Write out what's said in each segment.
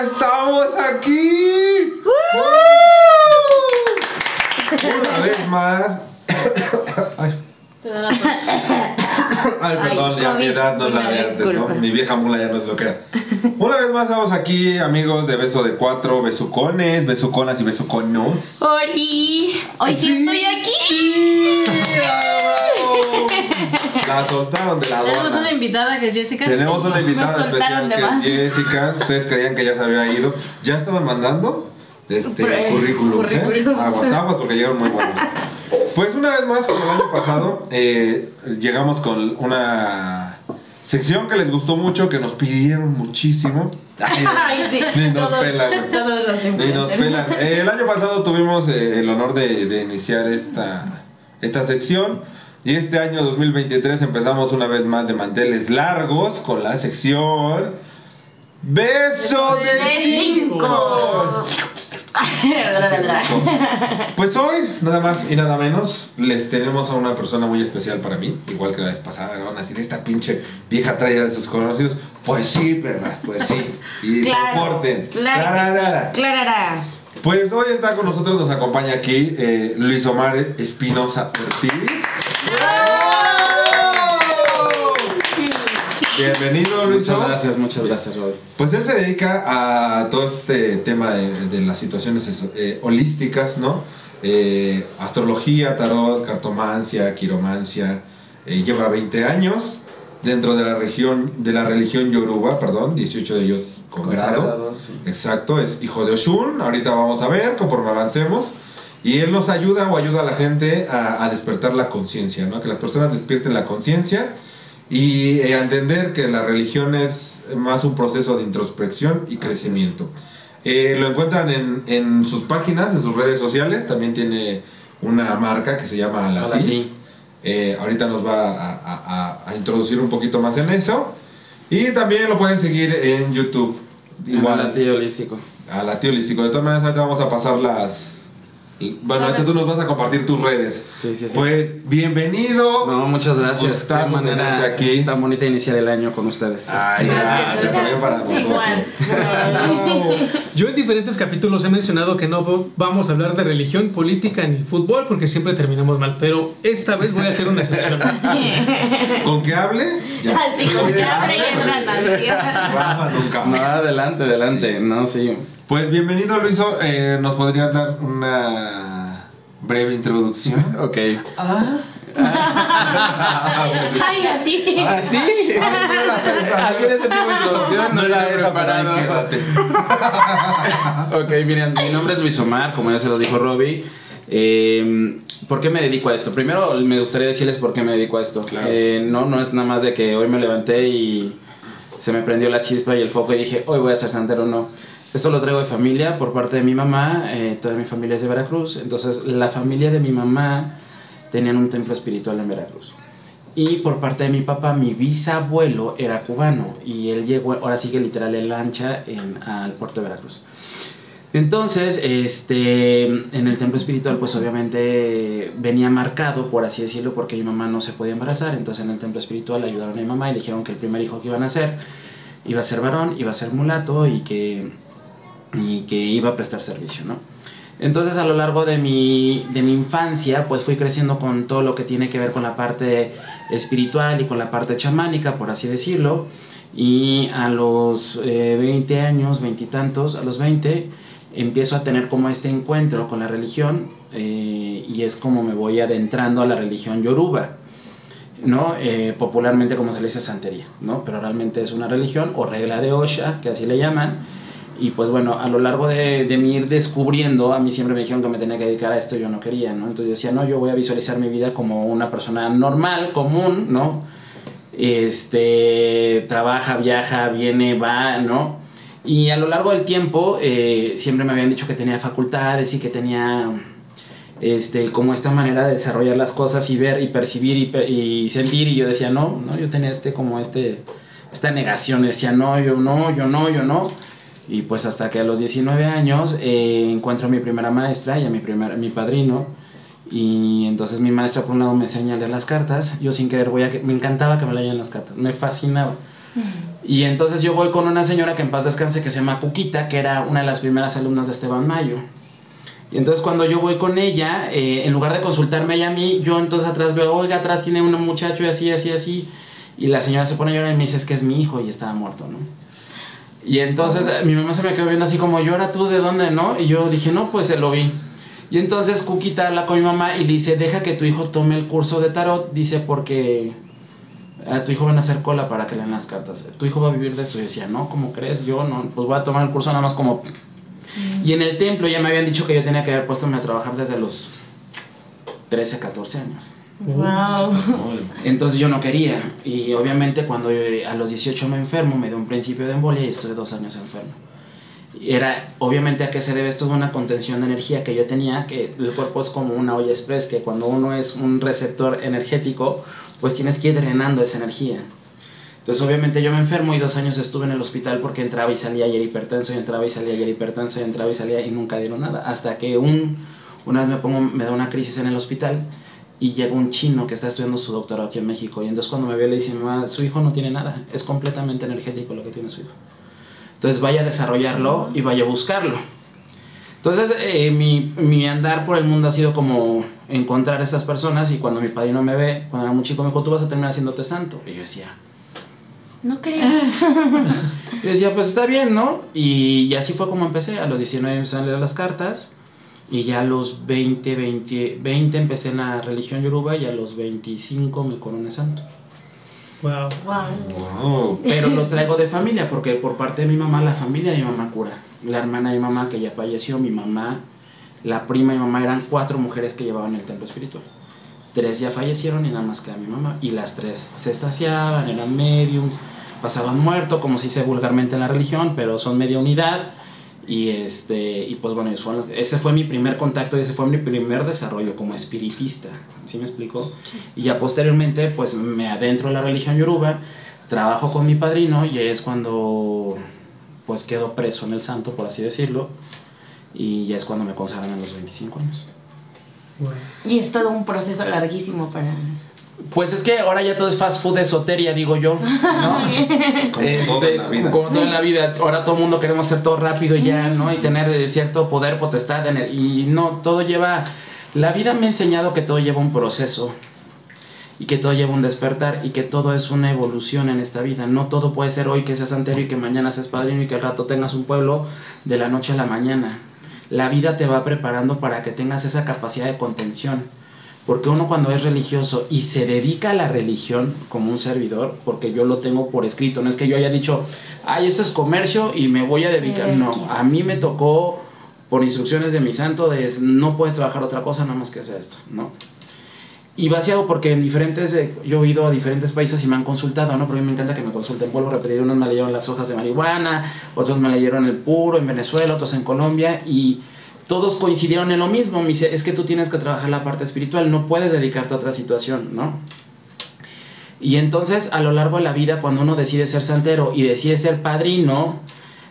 ya estamos aquí. Una vez más. Ay, Te da la tos. ay, perdón, Ay, ya mi edad no es la de antes, ¿no? Mi vieja mula ya no es lo que era. Una vez más estamos aquí, amigos de Beso de Cuatro, besucones, besuconas y besuconos. ¡Oli! Hoy sí, estoy aquí. Sí. La soltaron de la Tenemos aduana. una invitada que es Jessica. Tenemos una invitada Nos especial de que más. es Jessica. Ustedes creían que ya se había ido. Ya estaban mandando este currículums, ¿eh? currículums. Aguas, aguas, porque llegaron muy buenos. Pues una vez más, como el año pasado, eh, llegamos con una sección que les gustó mucho, que nos pidieron muchísimo. Ay, sí. Ni nos Todos- pelan. Todos los Ni nos pelan. Eh, el año pasado tuvimos eh, el honor de, de iniciar esta, esta sección. Y este año 2023 empezamos una vez más de manteles largos con la sección Beso de cinco. Pues hoy, nada más y nada menos, les tenemos a una persona muy especial para mí, igual que la vez pasada, van a decir, esta pinche vieja traía de sus conocidos. Pues sí, perras, pues sí. Y soporten. Claro, que sí. Clarara. Pues hoy está con nosotros, nos acompaña aquí eh, Luis Omar Espinosa Ortiz. Bienvenido Luis Muchas gracias, muchas gracias, Rob. Pues él se dedica a todo este tema de, de las situaciones eh, holísticas, ¿no? Eh, astrología, tarot, cartomancia, quiromancia. Eh, lleva 20 años dentro de la región de la religión yoruba, perdón, 18 de ellos con grado. Consagrado, sí. Exacto, es hijo de Oshun. Ahorita vamos a ver conforme avancemos. Y él nos ayuda o ayuda a la gente a, a despertar la conciencia, ¿no? Que las personas despierten la conciencia y eh, a entender que la religión es más un proceso de introspección y crecimiento. Eh, lo encuentran en, en sus páginas, en sus redes sociales. También tiene una marca que se llama. Alati. Eh, ahorita nos va a, a- a- a introducir un poquito más en eso. Y también lo pueden seguir en YouTube. Igual. Igual holístico. a la tío holístico. De todas maneras, ahorita vamos a pasar las. Bueno, ahorita tú nos vas a compartir tus redes. Sí, sí, sí. Pues, bienvenido. no, muchas gracias. Qué manera aquí. tan bonita iniciar el año con ustedes. Ay, Gracias, gracias, gracias. para nosotros. Igual. Yo en diferentes capítulos he mencionado que no vamos a hablar de religión, política ni fútbol porque siempre terminamos mal, pero esta vez voy a hacer una excepción. Con que hable, ya. Así como que abre y es ganancia. Rafa nunca. No, adelante, adelante. No, sí. Pues bienvenido, Luiso. Eh, ¿Nos podrías dar una breve introducción? Ok. Ah. Ay, así. ¿Ah, sí? Así era este tipo de introducción. No era estaba esa, preparado. quédate. Ok, miren, mi nombre es Luis Omar, como ya se los dijo Robbie. Eh, ¿Por qué me dedico a esto? Primero me gustaría decirles por qué me dedico a esto. Claro. Eh, no, no es nada más de que hoy me levanté y se me prendió la chispa y el foco y dije, hoy voy a ser santero, no. Esto lo traigo de familia por parte de mi mamá, eh, toda mi familia es de Veracruz, entonces la familia de mi mamá tenían un templo espiritual en Veracruz. Y por parte de mi papá, mi bisabuelo era cubano y él llegó, ahora sigue literal en lancha en, al puerto de Veracruz. Entonces, este, en el templo espiritual, pues obviamente venía marcado, por así decirlo, porque mi mamá no se podía embarazar. Entonces, en el templo espiritual ayudaron a mi mamá y le dijeron que el primer hijo que iban a hacer iba a ser varón, iba a ser mulato y que, y que iba a prestar servicio, ¿no? Entonces, a lo largo de mi, de mi infancia, pues fui creciendo con todo lo que tiene que ver con la parte espiritual y con la parte chamánica, por así decirlo. Y a los eh, 20 años, veintitantos, a los 20, empiezo a tener como este encuentro con la religión eh, y es como me voy adentrando a la religión yoruba. ¿no? Eh, popularmente como se le dice santería, ¿no? Pero realmente es una religión o regla de Osha, que así le llaman. Y pues bueno, a lo largo de, de mi ir descubriendo, a mí siempre me dijeron que me tenía que dedicar a esto, yo no quería, ¿no? Entonces yo decía, no, yo voy a visualizar mi vida como una persona normal, común, ¿no? Este, trabaja, viaja, viene, va, ¿no? Y a lo largo del tiempo eh, siempre me habían dicho que tenía facultades y que tenía este, como esta manera de desarrollar las cosas y ver y percibir y, per- y sentir y yo decía no, no, yo tenía este como este, esta negación, decía no, yo no, yo no, yo no. Y pues hasta que a los 19 años eh, encuentro a mi primera maestra y a mi, primer, mi padrino. Y entonces mi maestra por un lado me enseña a leer las cartas. Yo sin querer voy a... Me encantaba que me leyeran las cartas. Me fascinaba. Y entonces yo voy con una señora que en paz descanse que se llama Cuquita, que era una de las primeras alumnas de Esteban Mayo. Y entonces cuando yo voy con ella, eh, en lugar de consultarme ella a mí, yo entonces atrás veo, oiga, atrás tiene un muchacho y así, así, así. Y la señora se pone a llorar y me dice, es que es mi hijo y estaba muerto, ¿no? Y entonces eh, mi mamá se me quedó viendo así como, ¿llora tú de dónde, no? Y yo dije, no, pues se lo vi. Y entonces Cuquita habla con mi mamá y le dice, deja que tu hijo tome el curso de tarot, dice, porque a tu hijo van a hacer cola para que lean las cartas. Tu hijo va a vivir de esto. Y yo decía, no, ¿cómo crees? Yo no, pues voy a tomar el curso nada más como... Y en el templo ya me habían dicho que yo tenía que haber puesto a trabajar desde los 13, 14 años. Wow. Entonces yo no quería. Y obviamente cuando yo, a los 18 me enfermo, me dio un principio de embolia y estuve dos años enfermo. Era, obviamente, a qué se debe esto una contención de energía que yo tenía, que el cuerpo es como una olla express, que cuando uno es un receptor energético, pues tienes que ir drenando esa energía. Entonces, obviamente, yo me enfermo y dos años estuve en el hospital porque entraba y salía y era hipertenso, y entraba y salía y era hipertenso, y entraba y salía y nunca dieron nada. Hasta que un, una vez me, pongo, me da una crisis en el hospital y llega un chino que está estudiando su doctorado aquí en México. Y entonces, cuando me ve, le dice: Mamá, su hijo no tiene nada, es completamente energético lo que tiene su hijo. Entonces, vaya a desarrollarlo y vaya a buscarlo. Entonces, eh, mi, mi, andar por el mundo ha sido como encontrar a estas personas y cuando mi padrino me ve, cuando era muy chico, me dijo, tú vas a terminar haciéndote santo. Y yo decía, no creo. y decía, pues está bien, ¿no? Y, así fue como empecé. A los 19 empecé a leer las cartas y ya a los 20, 20, 20 empecé en la religión yoruba y a los 25 me coroné santo. Wow. Wow. Pero lo traigo de familia, porque por parte de mi mamá, la familia de mi mamá cura. La hermana de mi mamá que ya falleció, mi mamá, la prima mi mamá, eran cuatro mujeres que llevaban el templo espiritual. Tres ya fallecieron y nada más queda mi mamá. Y las tres se estaciaban, eran mediums, pasaban muerto, como se dice vulgarmente en la religión, pero son media unidad. Y, este, y pues bueno, ese fue mi primer contacto y ese fue mi primer desarrollo como espiritista, ¿sí me explico? Sí. Y ya posteriormente pues me adentro en la religión yoruba, trabajo con mi padrino y es cuando pues quedo preso en el santo, por así decirlo, y ya es cuando me consagran a los 25 años. Y es todo un proceso larguísimo para... Pues es que ahora ya todo es fast food esoteria, digo yo, ¿no? Como Este, todo en la vida. como todo en la vida. Ahora todo el mundo queremos hacer todo rápido y ya, ¿no? Y tener eh, cierto poder, potestad. ener- Y no, todo lleva... La vida me ha enseñado que todo lleva un proceso y que todo lleva un despertar y que todo es una evolución en esta vida. No todo puede ser hoy que seas santero y que mañana seas padrino y que al rato tengas un pueblo de la noche a la mañana. La vida te va preparando para que tengas esa capacidad de contención. Porque uno cuando es religioso y se dedica a la religión como un servidor, porque yo lo tengo por escrito, no es que yo haya dicho, ay, esto es comercio y me voy a dedicar. Eh, No, a mí me tocó por instrucciones de mi santo de no puedes trabajar otra cosa nada más que hacer esto, ¿no? Y vaciado porque en diferentes, yo he ido a diferentes países y me han consultado, ¿no? Porque a mí me encanta que me consulten, vuelvo a repetir, unos me leyeron las hojas de marihuana, otros me leyeron el puro en Venezuela, otros en Colombia y todos coincidieron en lo mismo. Me dice, es que tú tienes que trabajar la parte espiritual, no puedes dedicarte a otra situación, ¿no? Y entonces a lo largo de la vida, cuando uno decide ser santero y decide ser padrino,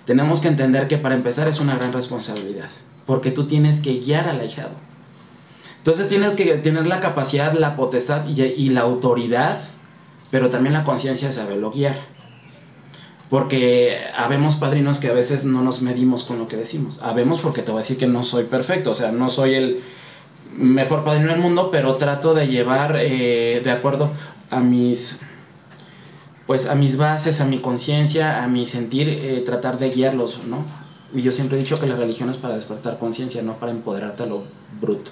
tenemos que entender que para empezar es una gran responsabilidad, porque tú tienes que guiar al ahijado. Entonces tienes que tener la capacidad, la potestad y, y la autoridad, pero también la conciencia de saberlo guiar. Porque habemos padrinos que a veces no nos medimos con lo que decimos. Habemos porque te voy a decir que no soy perfecto, o sea, no soy el mejor padrino del mundo, pero trato de llevar eh, de acuerdo a mis pues a mis bases, a mi conciencia, a mi sentir, eh, tratar de guiarlos, ¿no? Y yo siempre he dicho que la religión es para despertar conciencia, no para empoderarte a lo bruto.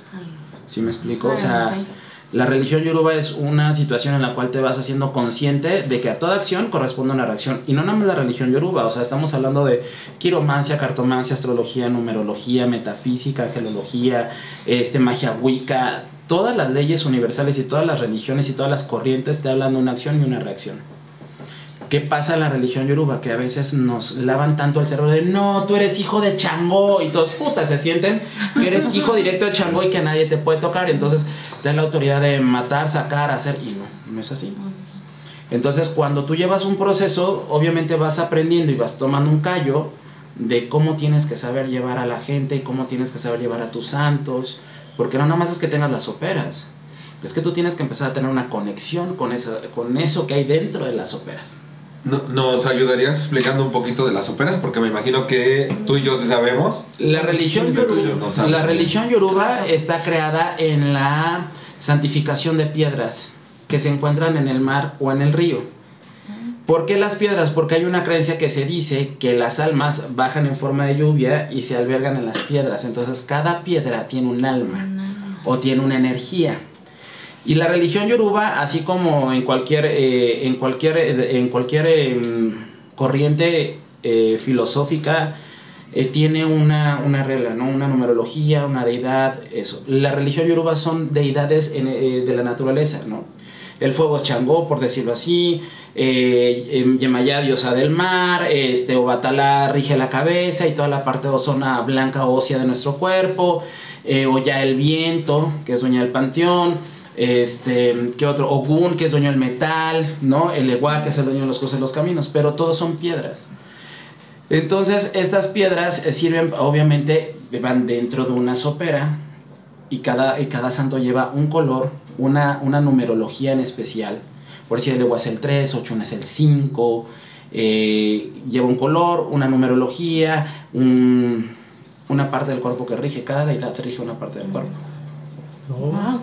¿Sí me explico? o sea, sí. La religión yoruba es una situación en la cual te vas haciendo consciente de que a toda acción corresponde una reacción. Y no nada más la religión yoruba, o sea, estamos hablando de quiromancia, cartomancia, astrología, numerología, metafísica, angelología, este, magia wicca. Todas las leyes universales y todas las religiones y todas las corrientes te hablan de una acción y una reacción. ¿Qué pasa en la religión yoruba? Que a veces nos lavan tanto el cerebro de no, tú eres hijo de Changó y todos putas se sienten que eres hijo directo de Changó y que nadie te puede tocar. Entonces te dan la autoridad de matar, sacar, hacer y no, no es así. Entonces cuando tú llevas un proceso, obviamente vas aprendiendo y vas tomando un callo de cómo tienes que saber llevar a la gente y cómo tienes que saber llevar a tus santos. Porque no nada más es que tengas las operas. Es que tú tienes que empezar a tener una conexión con eso, con eso que hay dentro de las operas. No- ¿Nos ayudarías explicando un poquito de las soperas? Porque me imagino que tú y yo sí sabemos. La religión, yoruba, no la religión yoruba está creada en la santificación de piedras que se encuentran en el mar o en el río. ¿Por qué las piedras? Porque hay una creencia que se dice que las almas bajan en forma de lluvia y se albergan en las piedras. Entonces cada piedra tiene un alma o tiene una energía. Y la religión yoruba, así como en cualquier, eh, en cualquier, eh, en cualquier em, corriente eh, filosófica, eh, tiene una, una regla, ¿no? una numerología, una deidad, eso. La religión yoruba son deidades eh, de la naturaleza, ¿no? El fuego es Changó, por decirlo así, em, Yemayá, diosa del mar, este, Obatalá rige la cabeza y toda la parte de zona blanca ósea de nuestro cuerpo, Oya el viento, que es dueña del panteón, este, ¿qué otro? Ogun, que es dueño del metal, ¿no? El Ewa, que es el dueño de los cruces de los caminos, pero todos son piedras. Entonces, estas piedras eh, sirven, obviamente, van dentro de una sopera y cada, y cada santo lleva un color, una, una numerología en especial. Por decir, el Ewa es el 3, 8 es el 5, eh, lleva un color, una numerología, un- una parte del cuerpo que rige, cada deidad rige una parte del cuerpo. No. Wow.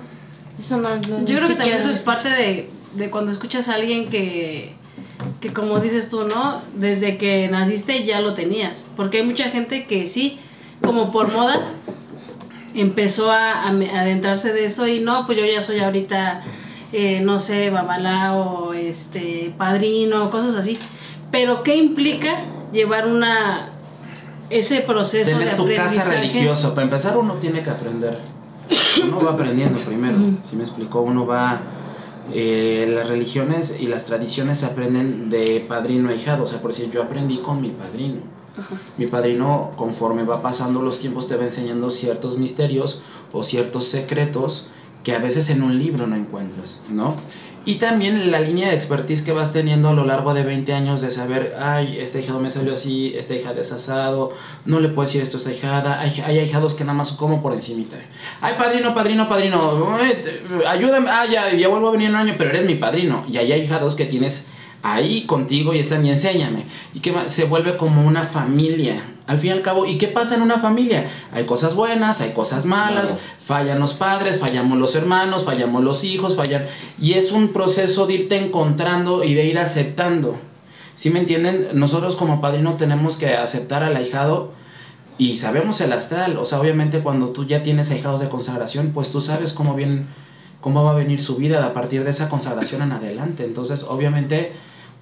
Eso no, no- Yo creo que también eso es parte de, de cuando escuchas a alguien que, que, como dices tú, ¿no? Desde que naciste ya lo tenías. Porque hay mucha gente que sí, como por moda, empezó a, a adentrarse de eso y no, pues yo ya soy ahorita, eh, no sé, babalao, este, padrino, cosas así. Pero ¿qué implica llevar una ese proceso Tener de tu casa aprendizaje? religiosa, para empezar uno tiene que aprender. Uno va aprendiendo primero, si me explicó, uno va... eh, las religiones y las tradiciones se aprenden de padrino a hijado, o sea, por decir, yo aprendí con mi padrino. Ajá. Mi padrino, conforme va pasando los tiempos, te va enseñando ciertos misterios o ciertos secretos que a veces en un libro no encuentras, ¿no? Y también la línea de expertise que vas teniendo a lo largo de 20 años de saber, ay, este hijado me salió así, esta hija desasado, no le puedo decir esto a esta hijada, hay, hay hijados que nada más como por encimita. Ay, padrino, padrino, padrino, ayúdame, ah, ya, ya vuelvo a venir en un año, pero eres mi padrino. Y hay hijados que tienes ahí contigo y están y enséñame. Y que se vuelve como una familia. Al fin y al cabo, ¿y qué pasa en una familia? Hay cosas buenas, hay cosas malas, Claro. fallan los padres, fallamos los hermanos, fallamos los hijos, fallan... Y es un proceso de irte encontrando y de ir aceptando. ¿Sí me entienden? Nosotros como padrino tenemos que aceptar al ahijado y sabemos el astral. O sea, obviamente cuando tú ya tienes ahijados de consagración, pues tú sabes cómo vienen, cómo va a venir su vida a partir de esa consagración en adelante. Entonces, obviamente,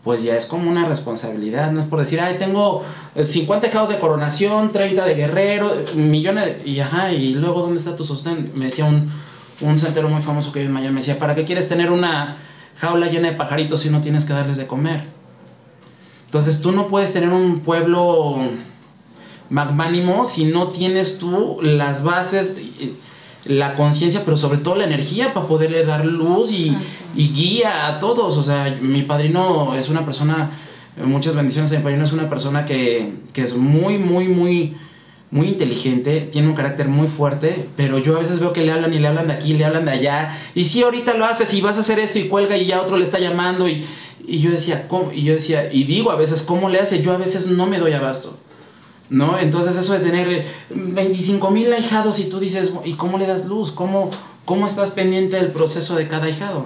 pues ya es como una responsabilidad. No es por decir, ay, tengo eh, 50 ahijados de coronación, 30 de guerrero, eh, millones, y ajá, y luego, ¿dónde está tu sostén? Me decía un, un santero muy famoso que vive en Miami, me decía, ¿para qué quieres tener una jaula llena de pajaritos si no tienes que darles de comer? Entonces tú no puedes tener un pueblo magnánimo si no tienes tú las bases, eh, la conciencia, pero sobre todo la energía para poderle dar luz y, y guía a todos. O sea, mi padrino es una persona, muchas bendiciones a mi padrino, es una persona que, que es muy, muy, muy, muy inteligente, tiene un carácter muy fuerte, pero yo a veces veo que le hablan y le hablan de aquí, le hablan de allá, y sí, ahorita lo haces y vas a hacer esto y cuelga y ya otro le está llamando y, y yo decía, ¿cómo? Y yo decía, y digo a veces, ¿cómo le hace? Yo a veces no me doy abasto. ¿No? Entonces eso de tener eh, 25 mil ahijados y tú dices, ¿y cómo le das luz? ¿Cómo, ¿Cómo estás pendiente del proceso de cada ahijado?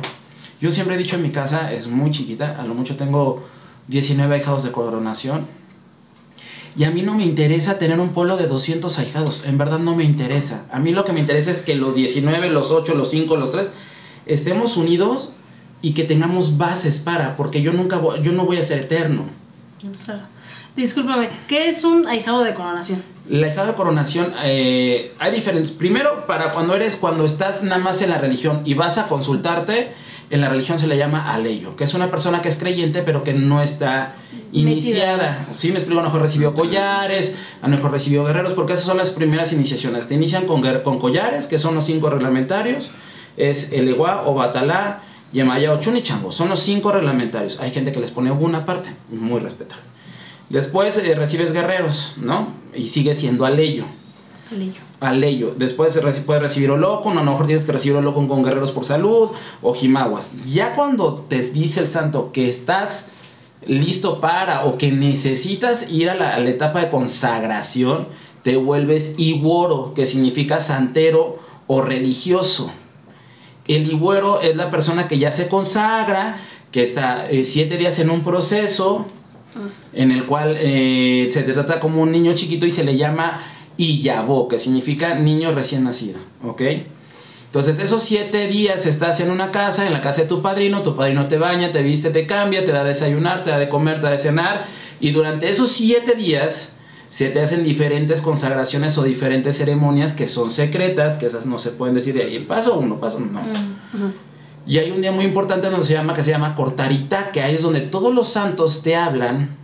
Yo siempre he dicho en mi casa, es muy chiquita, a lo mucho tengo 19 ahijados de coronación. Y a mí no me interesa tener un pueblo de 200 ahijados, en verdad no me interesa. A mí lo que me interesa es que los 19, los 8, los 5, los 3 estemos unidos y que tengamos bases para, porque yo nunca voy- yo no voy a ser eterno. Claro. Discúlpame, ¿qué es un ahijado de coronación? La hijada de coronación, eh, hay diferentes. Primero, para cuando eres, cuando estás nada más en la religión y vas a consultarte, en la religión se le llama aleyo, que es una persona que es creyente pero que no está iniciada. Sí, me explico, a lo mejor recibió collares, a lo mejor recibió guerreros, porque esas son las primeras iniciaciones. Te inician con, con collares, que son los cinco reglamentarios, es el Eguá o Batalá, Yemaya o Chunichangos, son los cinco reglamentarios. Hay gente que les pone una parte, muy respetable. Después eh, recibes guerreros, ¿no? Y sigue siendo aleyo. Aleyo. Aleyo. Después reci- puedes recibir Olokun, o a lo mejor tienes que recibir Olokun con guerreros por salud, o Jimaguas. Ya cuando te dice el santo que estás listo para o que necesitas ir a la, a la etapa de consagración, te vuelves Iworo, que significa santero o religioso. El Iworo es la persona que ya se consagra, que está eh, siete días en un proceso en el cual eh, se trata como un niño chiquito y se le llama Iyabo, que significa niño recién nacido, ¿ok? Entonces, esos siete días estás en una casa, en la casa de tu padrino, tu padrino te baña, te viste, te cambia, te da de desayunar, te da de comer, te da de cenar, y durante esos siete días se te hacen diferentes consagraciones o diferentes ceremonias que son secretas, que esas no se pueden decir de ahí, paso uno, paso no. Ujú. Y hay un día muy importante donde se llama, que se llama Cortarita, que ahí es donde todos los santos te hablan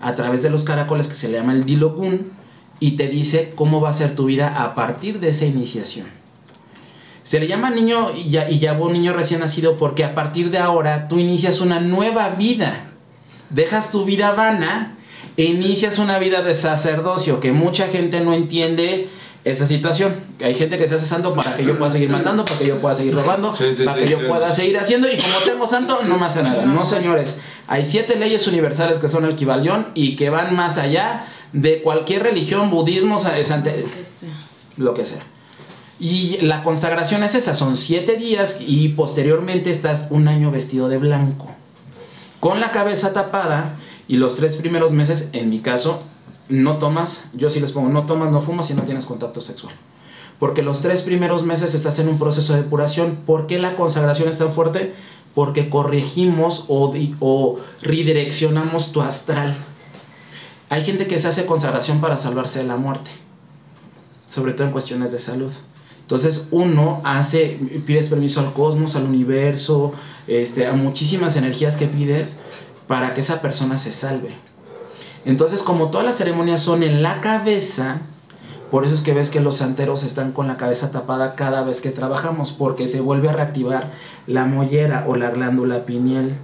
a través de los caracoles que se le llama el Dilogún y te dice cómo va a ser tu vida a partir de esa iniciación. Se le llama niño y ya, y un niño recién nacido porque a partir de ahora tú inicias una nueva vida. Dejas tu vida vana e inicias una vida de sacerdocio que mucha gente no entiende esa situación. Hay gente que se hace santo para que yo pueda seguir matando, para que yo pueda seguir robando, Sí, sí, para sí, que yo pueda seguir haciendo y como tengo santo no me hace nada. No, señores. Hay siete leyes universales que son el Kibalión y que van más allá de cualquier religión, budismo, lo que sea. Y la consagración es esa, son siete días y posteriormente estás un año vestido de blanco, con la cabeza tapada y los tres primeros meses, en mi caso, no tomas, yo sí les pongo, no tomas, no fumas y no tienes contacto sexual. Porque los tres primeros meses estás en un proceso de depuración. ¿Por qué la consagración es tan fuerte? Porque corregimos o, o redireccionamos tu astral. Hay gente que se hace consagración para salvarse de la muerte, sobre todo en cuestiones de salud. Entonces uno hace, pides permiso al cosmos, al universo, este, a muchísimas energías que pides para que esa persona se salve. Entonces como todas las ceremonias son en la cabeza, por eso es que ves que los santeros están con la cabeza tapada cada vez que trabajamos, porque se vuelve a reactivar la mollera o la glándula pineal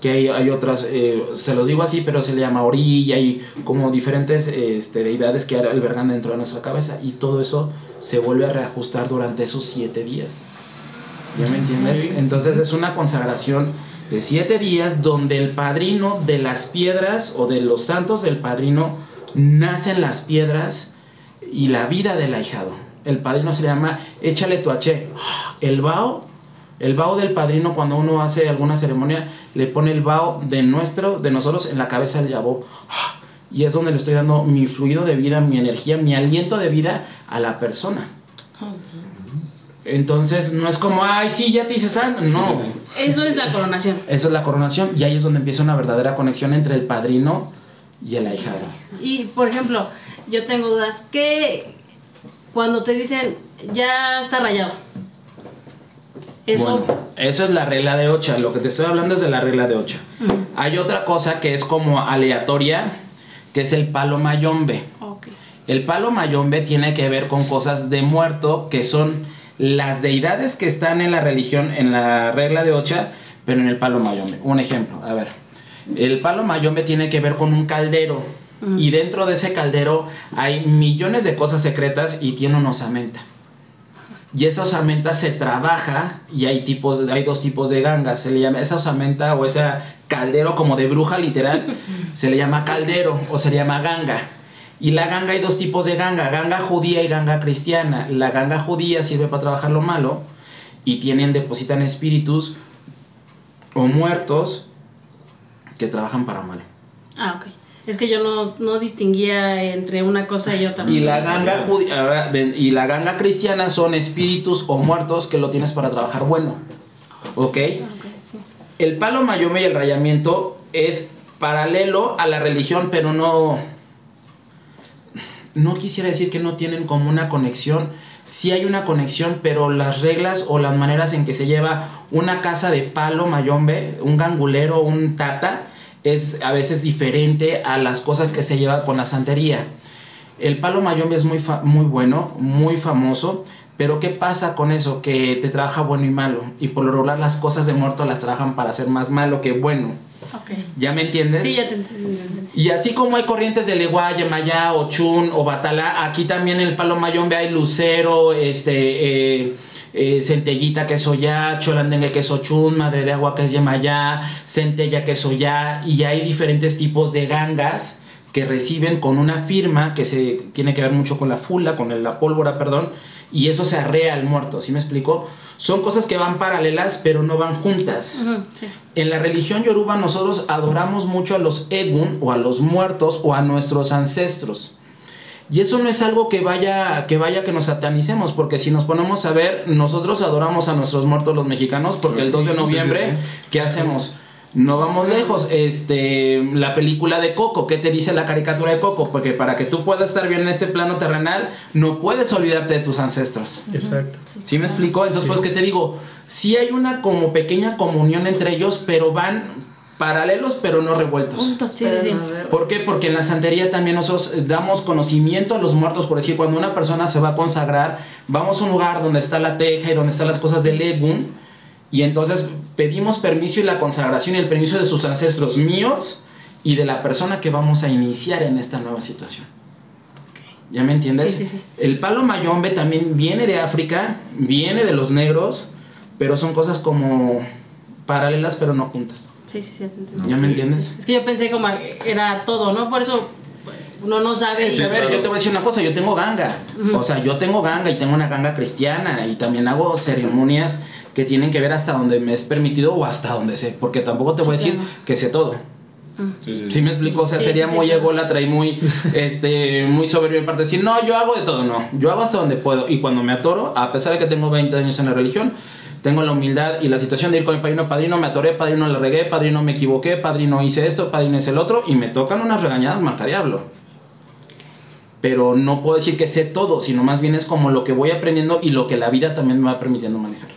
que hay, hay otras, eh, se los digo así, pero se le llama orilla, hay como diferentes este, deidades que albergan dentro de nuestra cabeza y todo eso se vuelve a reajustar durante esos siete días. ¿Ya me entiendes? Entonces es una consagración de siete días donde el padrino de las piedras o de los santos del padrino nacen las piedras y la vida del ahijado. El padrino se le llama échale tu H. El bao, el bao del padrino cuando uno hace alguna ceremonia le pone el bao de nuestro, de nosotros en la cabeza del yabó. Y es donde le estoy dando mi fluido de vida, mi energía, mi aliento de vida a la persona. Entonces no es como, ay, sí, ya te hice santo. No. Eso es la coronación. Esa es la coronación y ahí es donde empieza una verdadera conexión entre el padrino y el ahijado. Y, por ejemplo, yo tengo dudas. ¿Qué cuando te dicen ya está rayado? Eso. Bueno, eso es la regla de 8. Lo que te estoy hablando es de la regla de 8. Ujú. Hay otra cosa que es como aleatoria, que es el palo mayombe. El palo mayombe tiene que ver con cosas de muerto, que son las deidades que están en la religión, en la regla de Ocha, pero en el palo mayombe. Un ejemplo, a ver. El palo mayombe tiene que ver con un caldero. Mm. Y dentro de ese caldero hay millones de cosas secretas y tiene una osamenta. Y esa osamenta se trabaja y hay tipos, hay dos tipos de gangas. Se le llama esa osamenta o ese caldero como de bruja literal, se le llama caldero o se le llama ganga. Y la ganga hay dos tipos de ganga, ganga judía y ganga cristiana. La ganga judía sirve para trabajar lo malo y tienen, depositan espíritus o muertos que trabajan para mal. Ah, ok. Es que yo no, no distinguía entre una cosa y otra. Y la ganga ven, y la ganga cristiana son espíritus o muertos que lo tienes para trabajar bueno. ¿Ok? Ah, ok, sí. El palo mayome y el rayamiento es paralelo a la religión, pero no. No quisiera decir que no tienen como una conexión. Sí hay una conexión, pero las reglas o las maneras en que se lleva una casa de palo mayombe, un gangulero, un tata, es a veces diferente a las cosas que se lleva con la santería. El palo mayombe es muy, muy bueno, muy famoso, pero ¿qué pasa con eso? Que te trabaja bueno y malo. Y por lo regular las cosas de muerto las trabajan para ser más malo que bueno. Ok. ¿Ya me entiendes? Sí, ya te entendí. Y así como hay corrientes de Legua, Yemayá, Ochun o Batalá, aquí también en el Palo Mayombe hay Lucero, este, eh, eh, centellita que es Oya, cholandengue que es Ochun, madre de agua que es Yemayá, centella que es Oya, y hay diferentes tipos de gangas que reciben con una firma que se tiene que ver mucho con la fula, con el- la pólvora, perdón, y eso se arrea al muerto, ¿sí me explico? Son cosas que van paralelas, pero no van juntas. Sí. En la religión yoruba nosotros adoramos mucho a los egun o a los muertos o a nuestros ancestros. Y eso no es algo que vaya que vaya que nos satanicemos, porque si nos ponemos a ver, nosotros adoramos a nuestros muertos los mexicanos, porque el 2 de sí, noviembre, sí, sí. ¿qué hacemos? No vamos lejos. Este, la película de Coco, ¿qué te dice la caricatura de Coco? Porque para que tú puedas estar bien en este plano terrenal, no puedes olvidarte de tus ancestros. Exacto. ¿Sí me explico? Entonces, Sí. pues, ¿qué te digo? Sí hay una como pequeña comunión entre ellos, pero van paralelos, pero no revueltos. Puntos, sí, sí, sí. ¿Por qué? Porque en la santería también nosotros damos conocimiento a los muertos, por decir, cuando una persona se va a consagrar, vamos a un lugar donde está la teja y donde están las cosas del Egun, y entonces pedimos permiso y la consagración y el permiso de sus ancestros míos y de la persona que vamos a iniciar en esta nueva situación. ¿Ya me entiendes? Sí, sí, sí. El palo mayombe también viene de África, viene de los negros, pero son cosas como paralelas pero no juntas. Sí, sí, sí. entiendo. ¿Ya me entiendes? Es que yo pensé como era todo, ¿no? Por eso uno no sabe. Sí, a ver, yo te voy a decir una cosa, yo tengo ganga. O sea, yo tengo ganga y tengo una ganga cristiana y también hago ceremonias que tienen que ver hasta donde me es permitido o hasta donde sé, porque tampoco te voy a Sí, decir claro. que sé todo. Mm. Sí, sí, ¿Sí me explico? O sea, Sí, sería sí, sí, muy ególatra y muy, este, muy soberbio en parte decir, no, yo hago de todo, no. Yo hago hasta donde puedo. Y cuando me atoro, a pesar de que tengo 20 años en la religión, tengo la humildad y la situación de ir con el padrino, padrino, me atoré, padrino, le regué, padrino, me equivoqué, padrino, hice esto, padrino, hice el otro, y me tocan unas regañadas marca diablo. Pero no puedo decir que sé todo, sino más bien es como lo que voy aprendiendo y lo que la vida también me va permitiendo manejar.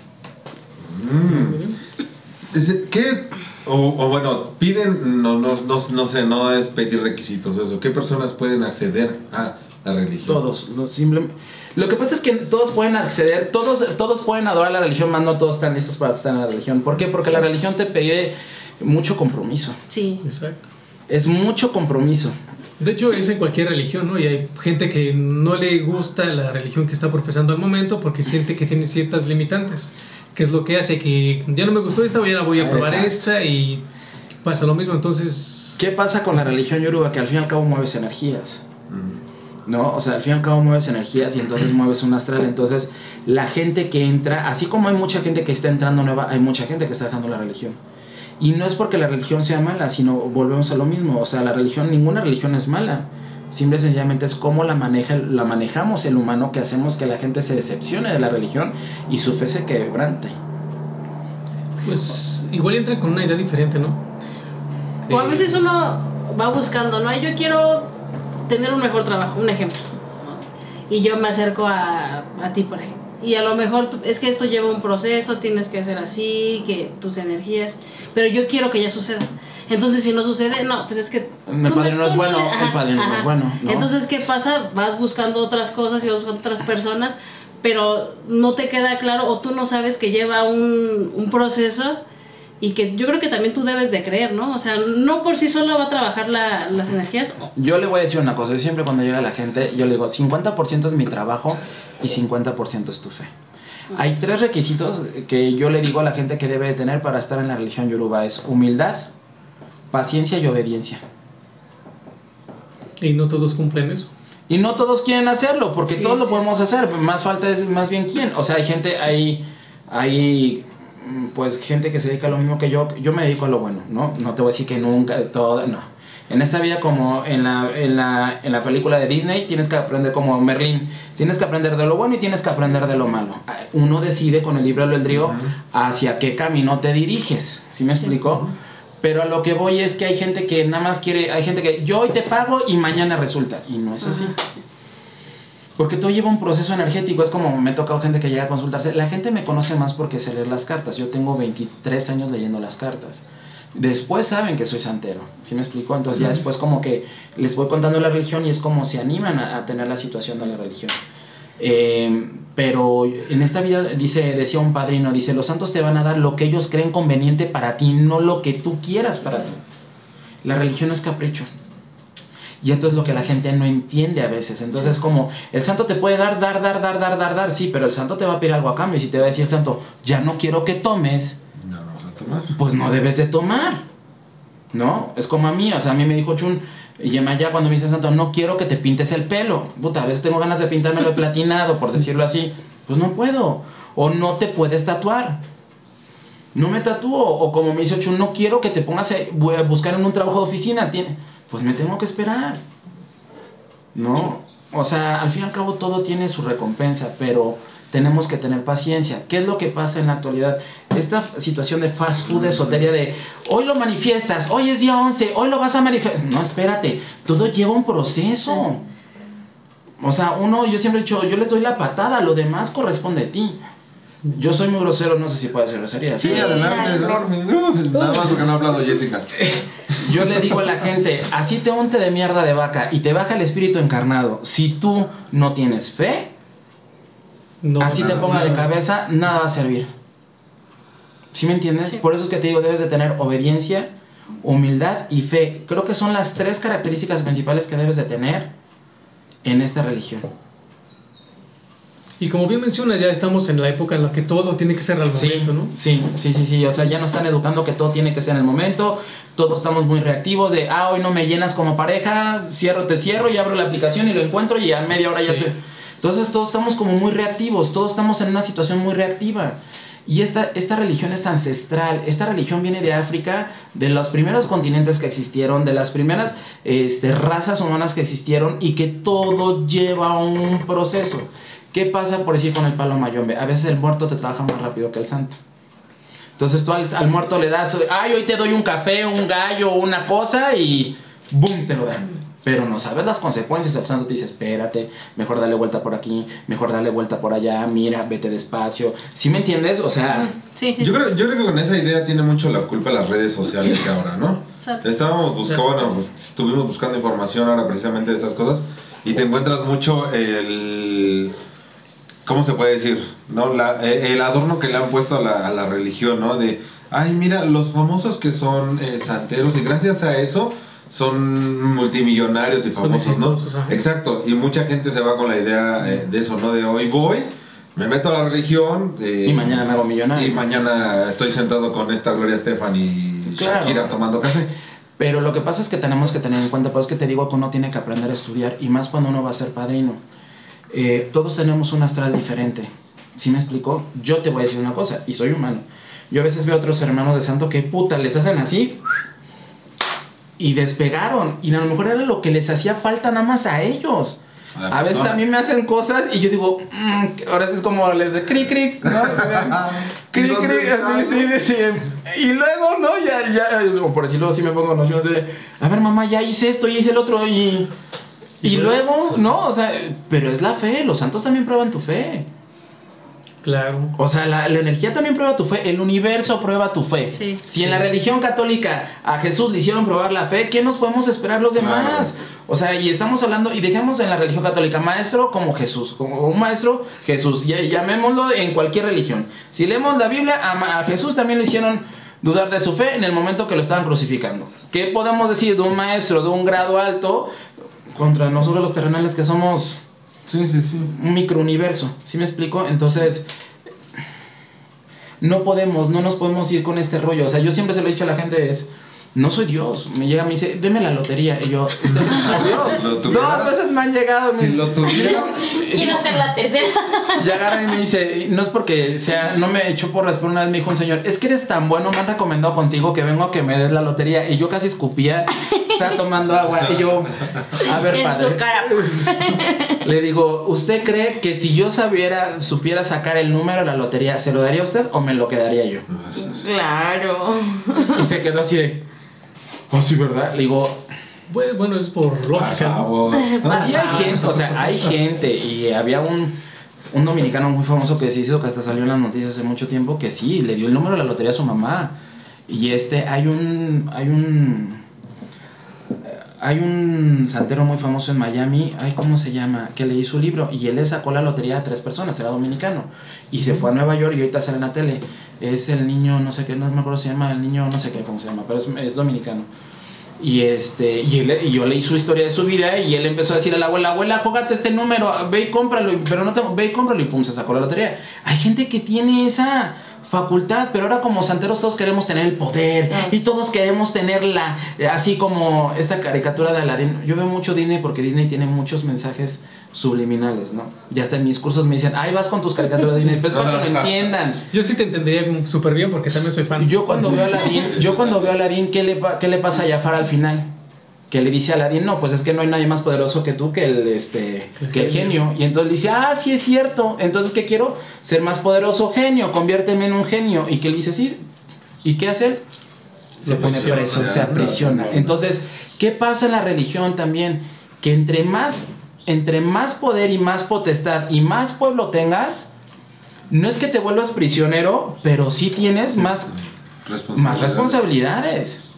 Mm. ¿Qué? O, o bueno, piden, no, no, no, no sé, no es pedir requisitos eso. ¿Qué personas pueden acceder a la religión? Todos, lo, simple- lo que pasa es que todos pueden acceder, todos, todos pueden adorar la religión, más no todos están listos para estar en la religión. ¿Por qué? Porque la religión te pide mucho compromiso. Sí. Exacto. Es mucho compromiso. De hecho, es en cualquier religión, ¿no? Y hay gente que no le gusta la religión que está profesando al momento porque siente que tiene ciertas limitantes. Que es lo que hace que ya no me gustó esta, voy a, voy a probar Exacto. esta y pasa lo mismo. Entonces, ¿Qué pasa con la religión yoruba? Que al fin y al cabo mueves energías. Mm. ¿no? O sea, al fin y al cabo mueves energías y entonces mueves un astral. Entonces, la gente que entra, así como hay mucha gente que está entrando nueva, hay mucha gente que está dejando la religión. Y no es porque la religión sea mala, sino volvemos a lo mismo. O sea, la religión, ninguna religión es mala. Simple y sencillamente es cómo la, maneja, la manejamos el humano que hacemos que la gente se decepcione de la religión y su fe se quebrante. pues igual entran con una idea diferente, ¿no? O a Eh, veces uno va buscando, ¿no? Yo quiero tener un mejor trabajo, un ejemplo. Y yo me acerco a, a ti, por ejemplo. Y a lo mejor tú- es que esto lleva un proceso, tienes que hacer así, que tus energías. Pero yo quiero que ya suceda. Entonces, si no sucede, no, pues es que. El padrino no es bueno, el padrino no es bueno, ¿no? Entonces, ¿qué pasa? Vas buscando otras cosas y vas buscando otras personas, pero no te queda claro o tú no sabes que lleva un, un proceso y que yo creo que también tú debes de creer, ¿no? O sea, no por sí solo va a trabajar la- las energías. Yo le voy a decir una cosa, yo siempre cuando llega la gente, yo le digo, 50% es mi trabajo y 50% es tu fe. Hay tres requisitos que yo le digo a la gente que debe de tener para estar en la religión yoruba. Es humildad, paciencia y obediencia. Y no todos cumplen eso. Y no todos quieren hacerlo, porque Sí, todos lo podemos hacer. Más falta es más bien quién. O sea, hay gente, hay, hay mm, pues gente que se dedica a lo mismo que yo. Yo me dedico a lo bueno, ¿no? No te voy a decir que nunca, todo, no. En esta vida, como en la, en, la, en la película de Disney, tienes que aprender como Merlín. Tienes que aprender de lo bueno y tienes que aprender de lo malo. Uno decide con el libre albedrío Ujú. hacia qué camino te diriges. ¿Sí me explico? Pero a lo que voy es que hay gente que nada más quiere, hay gente que yo hoy te pago y mañana resulta. Y no es así. Ajá, sí. Porque todo lleva un proceso energético. Es como me ha tocado gente que llega a consultarse. La gente me conoce más porque sé leer las cartas. Yo tengo 23 años leyendo las cartas. Después saben que soy santero. ¿Sí me explico? Entonces ya después como que les voy contando la religión y es como se animan a, a tener la situación de la religión. Eh, pero en esta vida dice, decía un padrino, dice, los santos te van a dar lo que ellos creen conveniente para ti, no lo que tú quieras para ti. La religión es capricho. Y esto es lo que la gente no entiende a veces. Entonces, como el santo te puede dar, dar, dar, dar, dar, dar, dar, sí, pero el santo te va a pedir algo a cambio. Y si te va a decir el santo, ya no quiero que tomes, tomar. pues no debes de tomar. ¿No? Es como a mí, o sea, a mí me dijo Chun, Yemayá cuando me dice santo, no quiero que te pintes el pelo. Puta, a veces tengo ganas de pintármelo de platinado, por decirlo así. Pues no puedo. O no te puedes tatuar. No me tatúo. O como me dice Chun, no quiero que te pongas a voy a buscar en un trabajo de oficina. Tiene, pues me tengo que esperar. ¿No? O sea, al fin y al cabo todo tiene su recompensa, pero tenemos que tener paciencia. ¿Qué es lo que pasa en la actualidad? Esta situación de fast food, de esoteria de hoy lo manifiestas, hoy es día 11, hoy lo vas a manifestar. No, espérate, todo lleva un proceso. O sea, uno, yo siempre he dicho, yo les doy la patada, lo demás corresponde a ti. Yo soy muy grosero, no sé si puede ser grosería. Sí, adelante. no, Nada más porque no ha hablado Jessica. Yo le digo a la gente, así te unte de mierda de vaca y te baja el espíritu encarnado. Si tú no tienes fe, No, así te ponga de nada. cabeza, nada va a servir. ¿Sí me entiendes? Sí. Por eso es que te digo, debes de tener obediencia, humildad y fe. Creo que son las tres características principales que debes de tener en esta religión. Y como bien mencionas, ya estamos en la época en la que todo tiene que ser al Sí, momento, ¿no? sí, sí, sí, sí. O sea, ya nos están educando que todo tiene que ser en el momento. Todos estamos muy reactivos de, ah, hoy no me llenas como pareja, cierro, te cierro y abro la aplicación y lo encuentro y a media hora ya Sí. estoy. Entonces todos estamos como muy reactivos, todos estamos en una situación muy reactiva. Y esta, esta religión es ancestral, esta religión viene de África, de los primeros continentes que existieron, de las primeras este, razas humanas que existieron y que todo lleva un proceso. ¿Qué pasa por decir con el palo mayombe? A veces el muerto te trabaja más rápido que el santo. Entonces tú al, al muerto le das, ay, hoy te doy un café, un gallo, una cosa y ¡boom! te lo dan. Pero no sabes las consecuencias. El santo te dice, espérate, mejor dale vuelta por aquí, mejor dale vuelta por allá, mira, vete despacio. ¿Sí me entiendes? O sea, Sí, sí. Yo creo, yo creo que con esa idea tiene mucho la culpa las redes sociales que ahora, ¿no? Exacto. Estábamos buscando, bueno, pues, estuvimos buscando información ahora precisamente de estas cosas y te encuentras mucho el... ¿Cómo se puede decir? ¿No? La- eh, el adorno que le han puesto a la, a la religión, ¿no? De, ay, mira, los famosos que son eh, santeros y gracias a eso son multimillonarios y Son famosos, ¿no? Exacto, y mucha gente se va con la idea eh, de eso, ¿no? De hoy voy, me meto a la religión eh, y mañana me hago millonario. y mañana estoy sentado con esta Gloria Estefan y Claro. Shakira tomando café. Pero lo que pasa es que tenemos que tener en cuenta, pues que te digo que uno tiene que aprender a estudiar y más cuando uno va a ser padrino. Eh, todos tenemos un astral diferente. ¿Sí me explicó? Yo te voy a decir una cosa, y soy humano. Yo a veces veo a otros hermanos de santo que puta, les hacen así y despegaron. Y a lo mejor era lo que les hacía falta nada más a ellos. la A veces a mí me hacen cosas y yo digo, "Mm", ahora sí es como les de cric cric, ¿no? Cric ¿Y cric, así, sí, sí, sí. Y luego, ¿no? Ya, ya, por decirlo así me pongo nociones de, a ver mamá, ya hice esto, ya hice el otro y... Y luego, ¿no? O sea, pero es la fe, los santos también prueban tu fe. Claro. O sea, la, la energía también prueba tu fe, el universo prueba tu fe. Sí. Si en la religión católica a Jesús le hicieron probar la fe, ¿qué nos podemos esperar los demás? O sea, y estamos hablando, y dejemos en la religión católica, maestro como Jesús, como un maestro Jesús, ya- llamémoslo en cualquier religión. Si leemos la Biblia, a, a Jesús también le hicieron dudar de su fe en el momento que lo estaban crucificando. ¿Qué podemos decir de un maestro de un grado alto contra nosotros los terrenales que somos Sí, sí, sí. un microuniverso, ¿sí me explico? Entonces, no podemos, no nos podemos ir con este rollo. O sea, yo siempre se lo he dicho a la gente, es, no soy Dios. Me llega, me dice, deme la lotería. Y yo, ¿usted Dios? Dos veces me han llegado. Si me- lo tuviera, Quiero ser la tercera. y agarra y me dice, no es porque sea, no me echó por pero una vez me dijo un señor, es que eres tan bueno, me han recomendado contigo que vengo a que me des la lotería. Y yo casi escupía, estaba tomando agua. Y yo, a ver, En padre. su cara. Le digo, ¿usted cree que si yo sabiera, supiera sacar el número de la lotería, ¿se lo daría a usted o me lo quedaría yo? Claro. Y se quedó así de, oh, sí, ¿verdad? Le digo, Bueno, bueno, es por lógica. sí hay gente, o sea, hay gente, y había un, un dominicano muy famoso que se hizo, que hasta salió en las noticias hace mucho tiempo, que sí, le dio el número de la lotería a su mamá. Y este, hay un, hay un, hay un santero muy famoso en Miami, ay, ¿cómo se llama? Que leí su libro y él le sacó la lotería a tres personas, era dominicano. Y se fue a Nueva York y ahorita sale en la tele. Es el niño, no sé qué, no me acuerdo si se llama, el niño, no sé qué, cómo se llama, pero es, dominicano. Y, este, y, él- y yo leí su historia de su vida y él empezó a decir a la abuela, abuela, júgate este número, ve y cómpralo, pero no te, ve y cómpralo y pum, se sacó la lotería. Hay gente que tiene esa facultad, pero ahora como santeros todos queremos tener el poder Ah. y todos queremos tener la, así como esta caricatura de Aladdin. Yo veo mucho Disney porque Disney tiene muchos mensajes subliminales, ¿no? Y hasta en mis cursos me dicen, ay, vas con tus caricaturas de Disney, pues para que lo entiendan. Yo sí te entendería súper bien porque también soy fan. Yo cuando veo a Aladdin, yo cuando veo a Aladdin, ¿qué le, pa- ¿qué le pasa a Jafar al final? Que le dice a Aladdin, no, pues es que no hay nadie más poderoso que tú, que el, este, que el genio. Y entonces dice, ah, sí es cierto. Entonces, ¿qué quiero? Ser más poderoso genio, conviérteme en un genio. ¿Y qué le dice? Sí. ¿Y qué hace él? Se pone preso, se aprisiona. Entonces, ¿qué pasa en la religión también? Que entre más, entre más poder y más potestad y más pueblo tengas, no es que te vuelvas prisionero, pero sí tienes más más responsabilidades.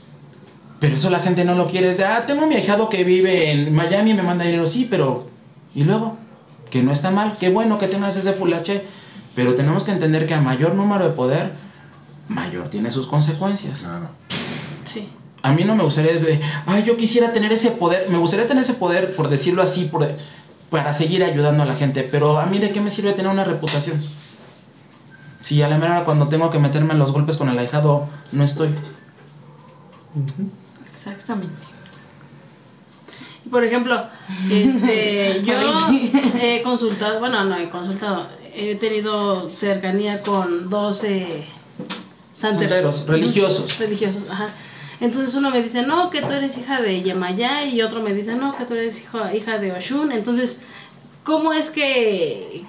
Pero eso la gente no lo quiere. Es de, ah, tengo mi ahijado que vive en Miami y me manda dinero. Sí, pero. ¿Y luego? Que no está mal. Qué bueno que tengas ese fulache. Pero tenemos que entender que a mayor número de poder, mayor tiene sus consecuencias. Claro. Sí. A mí no me gustaría. de, Ay, yo quisiera tener ese poder. Me gustaría tener ese poder, por decirlo así, por- para seguir ayudando a la gente. Pero a mí, ¿de qué me sirve tener una reputación? Si a la mera cuando tengo que meterme en los golpes con el ahijado, no estoy. Exactamente. Y, Por ejemplo, este, yo he consultado, bueno, no he consultado, he tenido cercanía con 12 santeros. Santeros, religiosos. Religiosos, ajá. Entonces uno me dice, no, que tú eres hija de Yemayá, y otro me dice, no, que tú eres hijo- hija de Oshun. Entonces, ¿cómo es que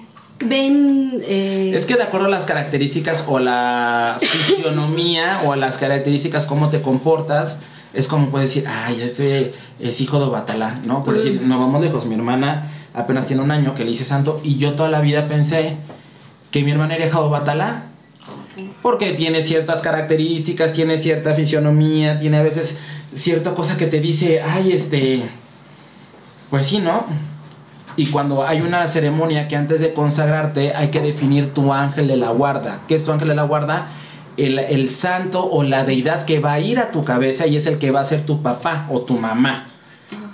ven... eh, Es que de acuerdo a las características o la fisionomía o a las características cómo te comportas, es como puedes decir, ay, este es hijo de Batalá, ¿no? Por decir, no vamos lejos, mi hermana apenas tiene un año que le hice santo y yo toda la vida pensé que mi hermana era hija de Batalá. Porque tiene ciertas características, tiene cierta fisionomía, tiene a veces cierta cosa que te dice, ay, este, pues sí, ¿no? Y cuando hay una ceremonia que antes de consagrarte hay que definir tu ángel de la guarda. ¿Qué es tu ángel de la guarda? El, el santo o la deidad que va a ir a tu cabeza y es el que va a ser tu papá o tu mamá.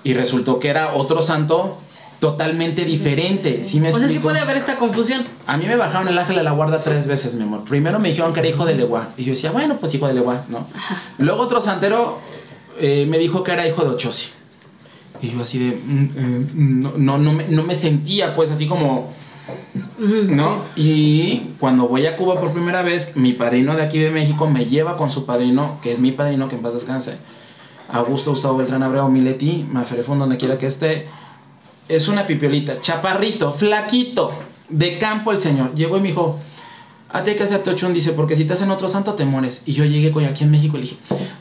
Y resultó que era otro santo totalmente diferente. ¿Sí me o sea, sí puede haber esta confusión. A mí me bajaron el ángel de la guarda tres veces, mi amor. Primero me dijeron que era hijo de Leguá. Y yo decía, bueno, pues hijo de Leguá, ¿no? Luego otro santero eh, me dijo que era hijo de Ochosi. Y yo así de, mm, eh, no, no, no, me, no me sentía pues así como, ¿no? Y cuando voy a Cuba por primera vez, mi padrino de aquí de México me lleva con su padrino, que es mi padrino, que en paz descanse. Augusto Gustavo Beltrán Abreu Mileti, Maferefún, donde quiera que esté. Es una pipiolita, chaparrito, flaquito, de campo el señor. Llegó y me dijo, a ti hay que hacerte ochón, dice, porque si te hacen otro santo te mueres. Y yo llegué con aquí en México y le dije,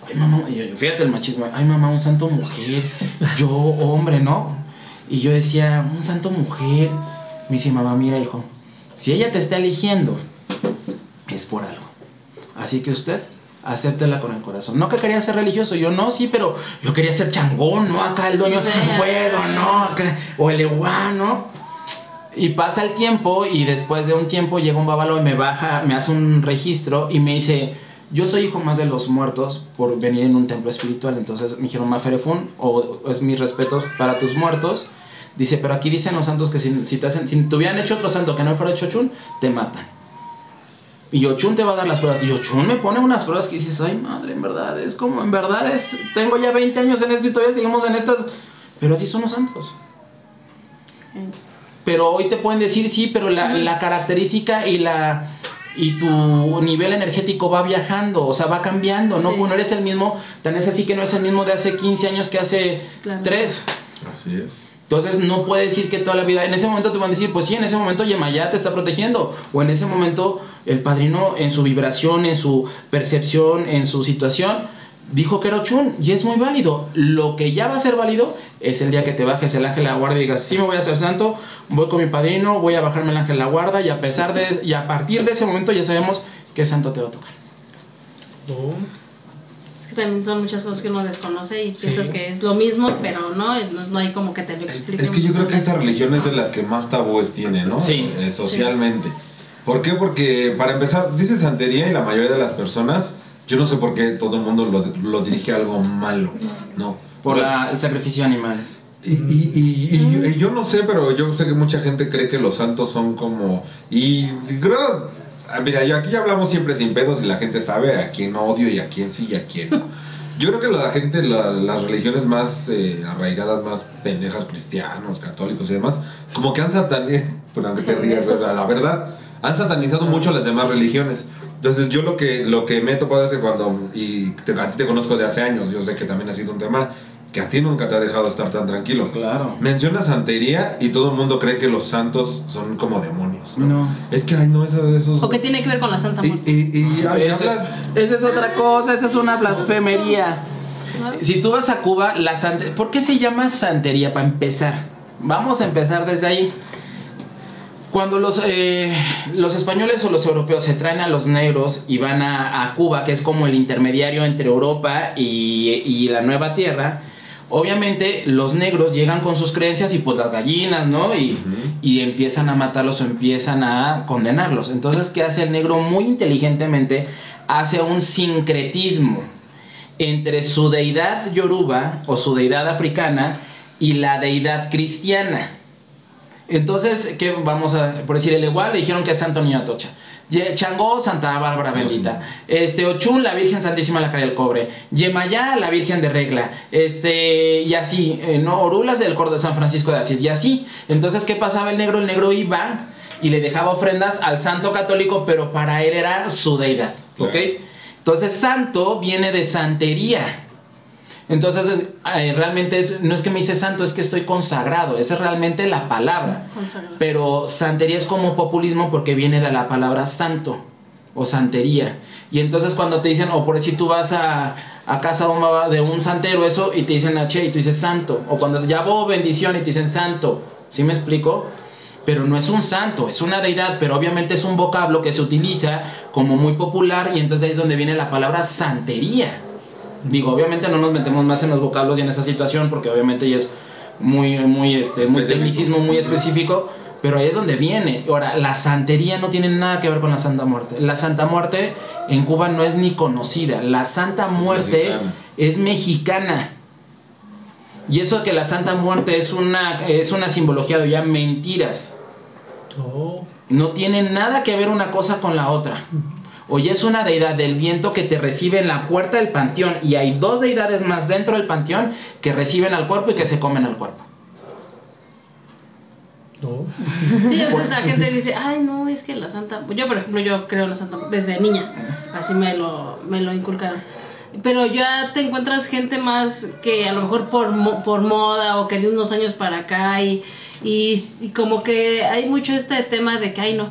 ay mamá, y yo, fíjate el machismo, ay mamá, un santo mujer, yo hombre, ¿no? Y yo decía, un santo mujer. Me dice, mamá, mira hijo, si ella te está eligiendo, es por algo. Así que usted, acéptela con el corazón. No que quería ser religioso, yo no, sí, pero yo quería ser changón, ¿no? Acá el dueño Sí. fuego, ¿no? Acá, o el eguá, ¿no? Y pasa el tiempo y después de un tiempo llega un babalo y me baja, me hace un registro y me dice, yo soy hijo más de los muertos por venir en un templo espiritual. Entonces me dijeron, Maferefun, o es mis respetos para tus muertos. Dice, pero aquí dicen los santos que si, si te, hacen, si te hubieran hecho otro santo que no fuera hecho Ochun, te matan. Y Ochun te va a dar las pruebas. Y Ochun me pone unas pruebas que dices, ay madre, en verdad, es como, en verdad, es, tengo ya 20 años en esto y todavía seguimos en estas. Pero así son los santos. Pero hoy te pueden decir, sí, pero la, la característica y la y tu nivel energético va viajando, o sea, va cambiando, ¿no? Sí. No eres el mismo, tan es así que no es el mismo de hace 15 años que hace Sí, claro. 3. Así es. Entonces no puede decir que toda la vida, en ese momento te van a decir, pues sí, en ese momento Yemayá te está protegiendo, o en ese momento el padrino en su vibración, en su percepción, en su situación, dijo que era Ochun, y es muy válido. Lo que ya va a ser válido es el día que te bajes el ángel de la guarda y digas, sí me voy a hacer santo, voy con mi padrino, voy a bajarme el ángel de la guarda, y a pesar de, y a partir de ese momento ya sabemos qué santo te va a tocar. Oh, que también son muchas cosas que uno desconoce y Sí. piensas que es lo mismo, pero no, no, no hay como que te lo explique. Es que yo creo que esta religión es de las que más tabúes tiene, ¿no? Sí. Eh, socialmente. ¿Por qué? Porque para empezar, dice santería y la mayoría de las personas yo no sé por qué todo el mundo lo, lo dirige a algo malo, ¿no? Por O sea, la- el sacrificio de animales. y, y- y- y yo- y yo no sé, pero yo sé que mucha gente cree que los santos son como... Y creo... ah, Mira, yo aquí ya hablamos siempre sin pedos y la gente sabe a quién odio y a quién sí y a quién no. Yo creo que la gente, la- las religiones más eh, arraigadas, más pendejas, cristianos, católicos y demás, como que han satanizado, pues te rías, ¿verdad? la verdad, han satanizado mucho las demás religiones. Entonces yo lo que, lo que me he topado es que cuando, y te- a ti te conozco de hace años, yo sé que también ha sido un tema que a ti nunca te ha dejado estar tan tranquilo. Claro. Menciona santería y todo el mundo cree que los santos son como demonios. ¿no? No. Es que, ay, no, eso, esos... ¿O qué tiene que ver con la Santa Muerte? y, y- y Esa es, hablas- esa es otra cosa, esa es una blasfemería. ¿No? Si tú vas a Cuba, la sante- ¿por qué se llama santería para empezar? Vamos a empezar desde ahí. Cuando los, eh, los españoles o los europeos se traen a los negros y van a, a Cuba, que es como el intermediario entre Europa y, y la nueva tierra, obviamente los negros llegan con sus creencias y pues las gallinas, ¿no? Y, y empiezan a matarlos o empiezan a condenarlos. Entonces, ¿qué hace el negro? Muy inteligentemente hace un sincretismo entre su deidad yoruba o su deidad africana y la deidad cristiana. Entonces, ¿qué vamos a, por decir, el igual le dijeron que es Santo Niño Atocha. Changó, Santa Bárbara Bendita. Este, Ochun, la Virgen Santísima la Caria del Cobre. Yemayá, la Virgen de Regla. Este, y así, eh, ¿no? Orulas del Coro de San Francisco de Asís. Y así. Entonces, ¿qué pasaba el negro? El negro iba y le dejaba ofrendas al santo católico, pero para él era su deidad. ¿Ok? Entonces, santo viene de santería. Entonces, eh, realmente es, no es que me hice santo, es que estoy consagrado. Esa es realmente la palabra. Consagrado. Pero santería es como populismo porque viene de la palabra santo o santería. Y entonces cuando te dicen, o por si tú vas a, a casa de un santero, eso, y te dicen H y tú dices santo. O cuando ya llamó bendición y te dicen santo. ¿Sí me explico? Pero no es un santo, es una deidad, pero obviamente es un vocablo que se utiliza como muy popular y entonces ahí es donde viene la palabra santería. Digo, obviamente no nos metemos más en los vocablos y en esa situación porque obviamente ya es muy, muy, este, muy Específico. tecnicismo, muy específico, pero ahí es donde viene. Ahora, la santería no tiene nada que ver con la Santa Muerte. La Santa Muerte en Cuba no es ni conocida. La Santa Muerte mexicana. es mexicana. Y eso de que la Santa Muerte es una, es una simbología de ya mentiras. Oh. No tiene nada que ver una cosa con la otra. Oye, es una deidad del viento que te recibe en la puerta del panteón y hay dos deidades más dentro del panteón que reciben al cuerpo y que se comen al cuerpo. Oh. Sí, a veces la gente dice, ay, no, es que la Santa... Yo, por ejemplo, yo creo en la Santa desde niña, así me lo, me lo inculcaron. Pero ya te encuentras gente más que a lo mejor por, mo- por moda o que de unos años para acá y, y, y como que hay mucho este tema de que, ay, no,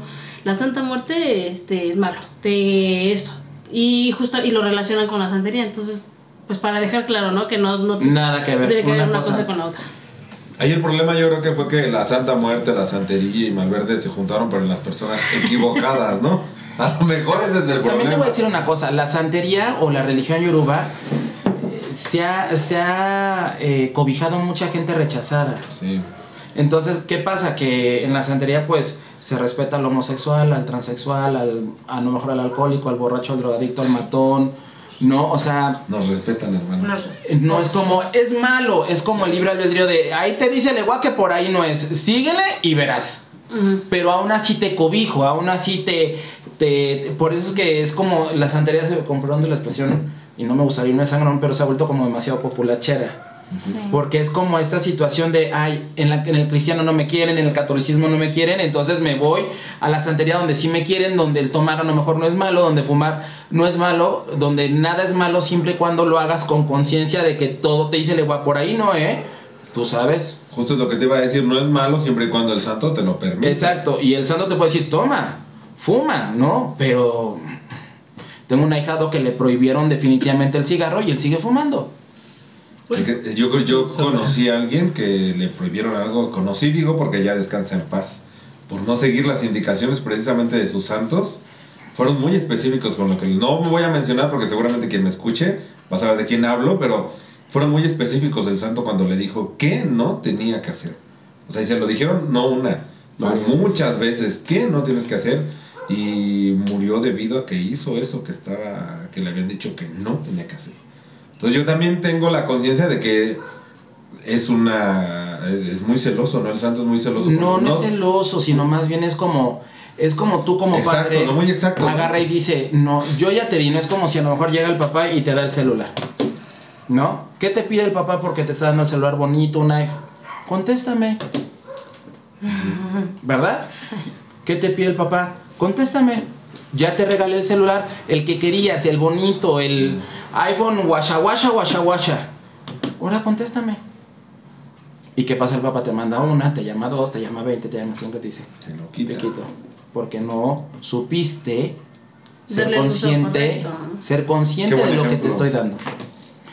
la Santa Muerte este, es malo, de esto. Y justo, y lo relacionan con la santería, entonces, pues para dejar claro, ¿no? Que no, no Nada que ver. tiene que ver Una una cosa- cosa con la otra. Ahí el problema yo creo que fue que la Santa Muerte, la Santería y Malverde se juntaron pero en las personas equivocadas, ¿no? A lo mejor es el También te problema. voy a decir una cosa, la santería o la religión yoruba eh, se ha, se ha eh, cobijado mucha gente rechazada. Sí. Entonces, ¿qué pasa? Que en la santería, pues, se respeta al homosexual, al transexual, al, a lo mejor al alcohólico, al borracho, al drogadicto, al matón, ¿no? O sea, Nos respetan, hermano. No, no es como, es malo, es como el libre albedrío de, ahí te dice el igual que por ahí no es, síguele y verás. Pero aún así te cobijo, aún así te, te... Por eso es que es como, la santería, se perdón de la expresión, y no me gustaría irme sangrón, pero se ha vuelto como demasiado populachera. Porque es como esta situación de, ay, en, la, en el cristiano no me quieren, en el catolicismo no me quieren, entonces me voy a la santería donde sí me quieren, donde el tomar a lo mejor no es malo, donde fumar no es malo, donde nada es malo siempre y cuando lo hagas con conciencia de que todo te dice le va por ahí, ¿no, eh? Tú sabes. Justo es lo que te iba a decir, no es malo siempre y cuando el santo te lo permite. Exacto, y el santo te puede decir, toma, fuma, ¿no? Pero tengo un ahijado que le prohibieron definitivamente el cigarro y él sigue fumando. Yo, yo conocí a alguien que le prohibieron algo, conocí digo porque ya descansa en paz, por no seguir las indicaciones precisamente de sus santos. Fueron muy específicos con lo que no me voy a mencionar porque seguramente quien me escuche va a saber de quién hablo, pero fueron muy específicos el santo cuando le dijo qué no tenía que hacer. O sea, y se lo dijeron no una, Varias muchas veces qué no tienes que hacer. y murió debido a que hizo eso que estaba que le habían dicho que no tenía que hacer. Entonces yo también tengo la conciencia de que es una es muy celoso, ¿no? El santo es muy celoso. No, no es celoso, sino más bien es como es como tú como Exacto, padre no muy exacto, ¿no? agarra y dice, "No, yo ya te di, no es como si a lo mejor llega el papá y te da el celular." ¿No? ¿Qué te pide el papá porque te está dando el celular bonito, un iPhone? Contéstame. ¿Verdad? ¿Qué te pide el papá? Contéstame. Ya te regalé el celular, el que querías, el bonito, el iPhone, washa, washa, washa, washa. Ahora contéstame. ¿Y qué pasa? El papá te manda una, te llama dos, te llama veinte, te llama cinco, te dice, Se lo te quita. quito. Porque no supiste ser consciente, ser consciente de lo que te estoy dando.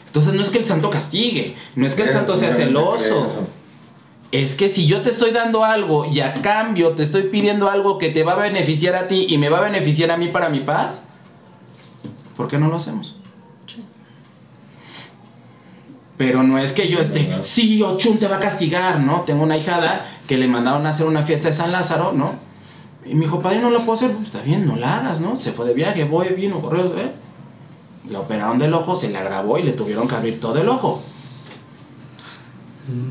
Entonces no es que el santo castigue, no es que el santo sea celoso. Es que si yo te estoy dando algo y a cambio te estoy pidiendo algo que te va a beneficiar a ti y me va a beneficiar a mí para mi paz, ¿por qué no lo hacemos? Sí. Pero no es que yo esté, sí, Ochun te va a castigar, ¿no? Tengo una hijada que le mandaron a hacer una fiesta de San Lázaro, ¿no? Y me dijo, padre, no lo puedo hacer. "Pues, Está bien, no la hagas, ¿no? Se fue de viaje, voy, vino, corrió, ¿eh? Le operaron del ojo, se le agravó y le tuvieron que abrir todo el ojo.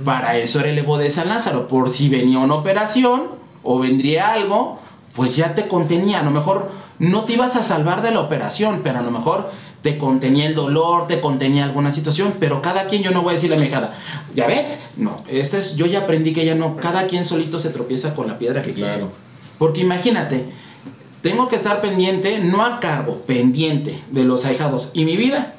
Para eso era el Evo de San Lázaro, por si venía una operación o vendría algo, pues ya te contenía. A lo mejor no te ibas a salvar de la operación, pero a lo mejor te contenía el dolor, te contenía alguna situación, pero cada quien, yo no voy a decirle a mi hija, ¿ya ves? No, este es, yo ya aprendí que ya no, cada quien solito se tropieza con la piedra que quiere. Claro. Porque imagínate, tengo que estar pendiente, no a cargo, pendiente de los ahijados y mi vida.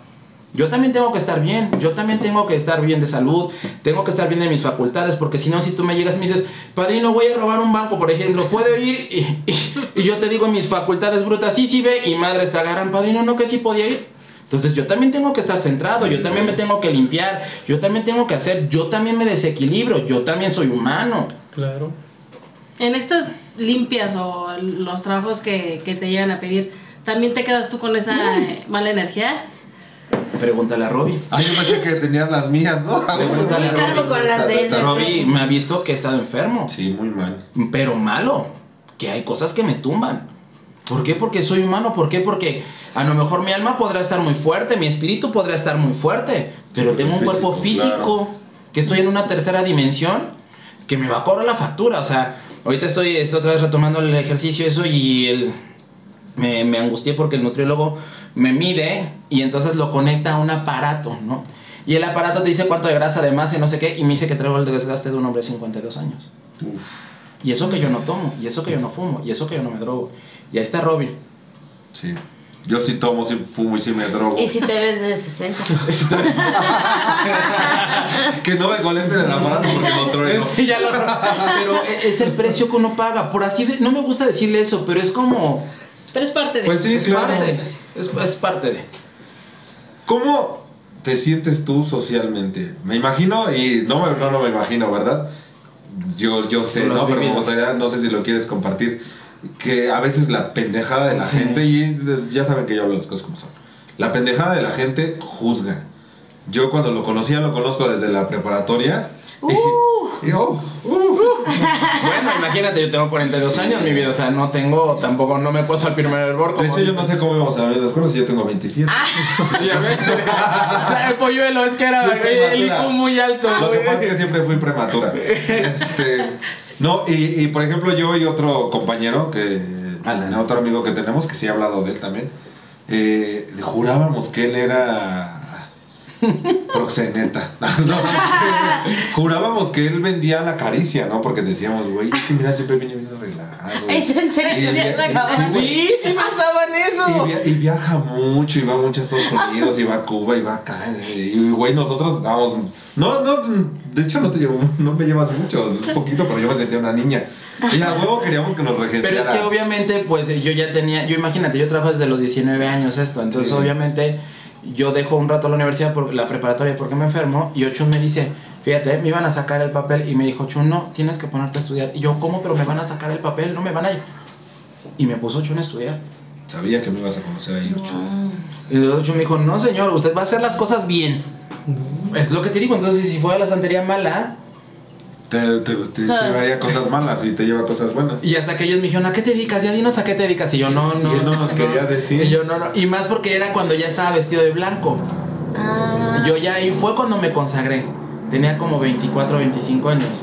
Yo también tengo que estar bien, yo también tengo que estar bien de salud, tengo que estar bien de mis facultades, porque si no, si tú me llegas y me dices, padrino, voy a robar un banco, por ejemplo, ¿puedo ir? Y, y- y yo te digo mis facultades brutas, sí, sí ve, y madres te agarran, padrino, no, que sí podía ir. Entonces yo también tengo que estar centrado, yo también me tengo que limpiar, yo también tengo que hacer, yo también me desequilibro, yo también soy humano. Claro. En estas limpias o los trabajos que, que te llegan a pedir, ¿también te quedas tú con esa mala energía? Pregúntale a Robbie. Ah, yo pensé que tenías las mías, ¿no? Pregúntale a Robbie. con las de. Robbie me ha visto que he estado enfermo, Sí, muy mal. pero malo, que hay cosas que me tumban. ¿Por qué? Porque soy humano. ¿Por qué? Porque a lo mejor mi alma podrá estar muy fuerte, mi espíritu podrá estar muy fuerte, pero Sí, tengo un cuerpo físico, físico, claro. que estoy en una tercera dimensión, que me va a cobrar la factura. O sea, ahorita estoy, estoy otra vez retomando el ejercicio eso y el, me, me angustié porque el nutriólogo me mide y entonces lo conecta a un aparato, ¿no? Y el aparato te dice cuánto de grasa de más y no sé qué, y me dice que traigo el desgaste de un hombre de 52 años. Uf, Y eso que yo no tomo, y eso que yo no fumo, y eso que yo no me drogo. Y ahí está Robbie. sí. Yo sí tomo, sí fumo y sí me drogo. Y si te ves de 60. que no me conecten el aparato porque lo trueno. Sí, ya lo- pero es el precio que uno paga. Por así, de- no me gusta decirle eso, pero es como... Pero es parte de... Pues sí, es, claro. parte de, es, es parte de. ¿Cómo te sientes tú socialmente? Me imagino, y no, me- no, no me imagino, ¿verdad? Yo, yo sé, ¿no? Pero me gustaría, no sé si lo quieres compartir, que a veces la pendejada de la Sí. gente, y ya saben que yo hablo las cosas como son, la pendejada de la gente juzga. Yo cuando lo conocía, lo conozco desde la preparatoria. y- y, oh, uh, uh. Bueno, imagínate, yo tengo 42 años, mi vida, o sea, no tengo, tampoco, no me puedo al primer hervor. De hecho, yo no sé cómo íbamos a la misma escuela si yo tengo 27. Ya ves. O sea, el polluelo, es que era Muy el IQ muy alto. Lo que pasa es que siempre fui prematura. Este, no, y, y, por ejemplo, yo y otro compañero, que Alan. otro amigo que tenemos, que sí he hablado de él también, eh, jurábamos que él era proxeneta. No, jurábamos que él vendía la caricia, ¿no? Porque decíamos, güey, es que mira, siempre viene bien arreglado. ¿Es en serio? Y- ¿Tenías la sí. Sí, Y, eso. via- y viaja mucho, y va mucho a Estados Unidos, y va a Cuba, y va acá. Y güey, nosotros estábamos. No, no, de hecho no te llevo, no me llevas mucho, un poquito, pero yo me sentía una niña. Y a huevo queríamos que nos regenteara. Pero es que obviamente, pues yo ya tenía, yo imagínate, yo trabajo desde los 19 años esto, entonces Sí. obviamente yo dejo un rato la universidad, por, la preparatoria porque me enfermo, y Ochun me dice, fíjate, me iban a sacar el papel, y me dijo, Ochun, no, tienes que ponerte a estudiar. Y yo, ¿cómo? Pero me van a sacar el papel, no me van a... Y me puso Ochun a estudiar. Sabía que me ibas a conocer ahí, ocho. Y Ochun me dijo, no señor, usted va a hacer las cosas bien. No. Es lo que te digo, entonces si fue a la santería mala, te, te, te- te traía cosas malas y te lleva cosas buenas. Y hasta que ellos me dijeron, ¿a qué te dedicas? Ya dinos a qué te dedicas. Y yo, no, no. Y él no nos quería decir. Y yo, no, no. Y más porque era cuando ya estaba vestido de blanco. Ah. Yo ya ahí fue cuando me consagré. Tenía como 24, 25 años.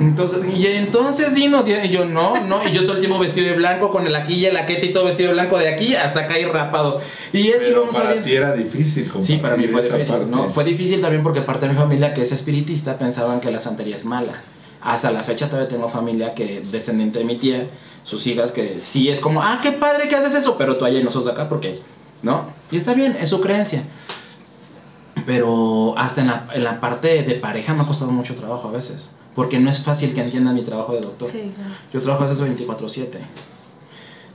Entonces, y entonces dinos, y yo no, no, y yo todo el tiempo vestido de blanco con el aquí y el aquete y todo vestido de blanco de aquí hasta acá y rapado. Y es Pero a para ver- ti era difícil. Sí, para mí fue difícil. parte. ¿no? Fue difícil también porque parte de mi familia que es espiritista pensaban que la santería es mala. Hasta la fecha todavía tengo familia que descendiente de mi tía, sus hijas que sí es como, ah, qué padre que haces eso, pero tú allá y nosotros acá porque, ¿no? Y está bien, es su creencia. Pero hasta en la, en la parte de pareja me ha costado mucho trabajo a veces. Porque no es fácil que entiendan mi trabajo de doctor. Sí, claro. Yo trabajo a veces 24/7.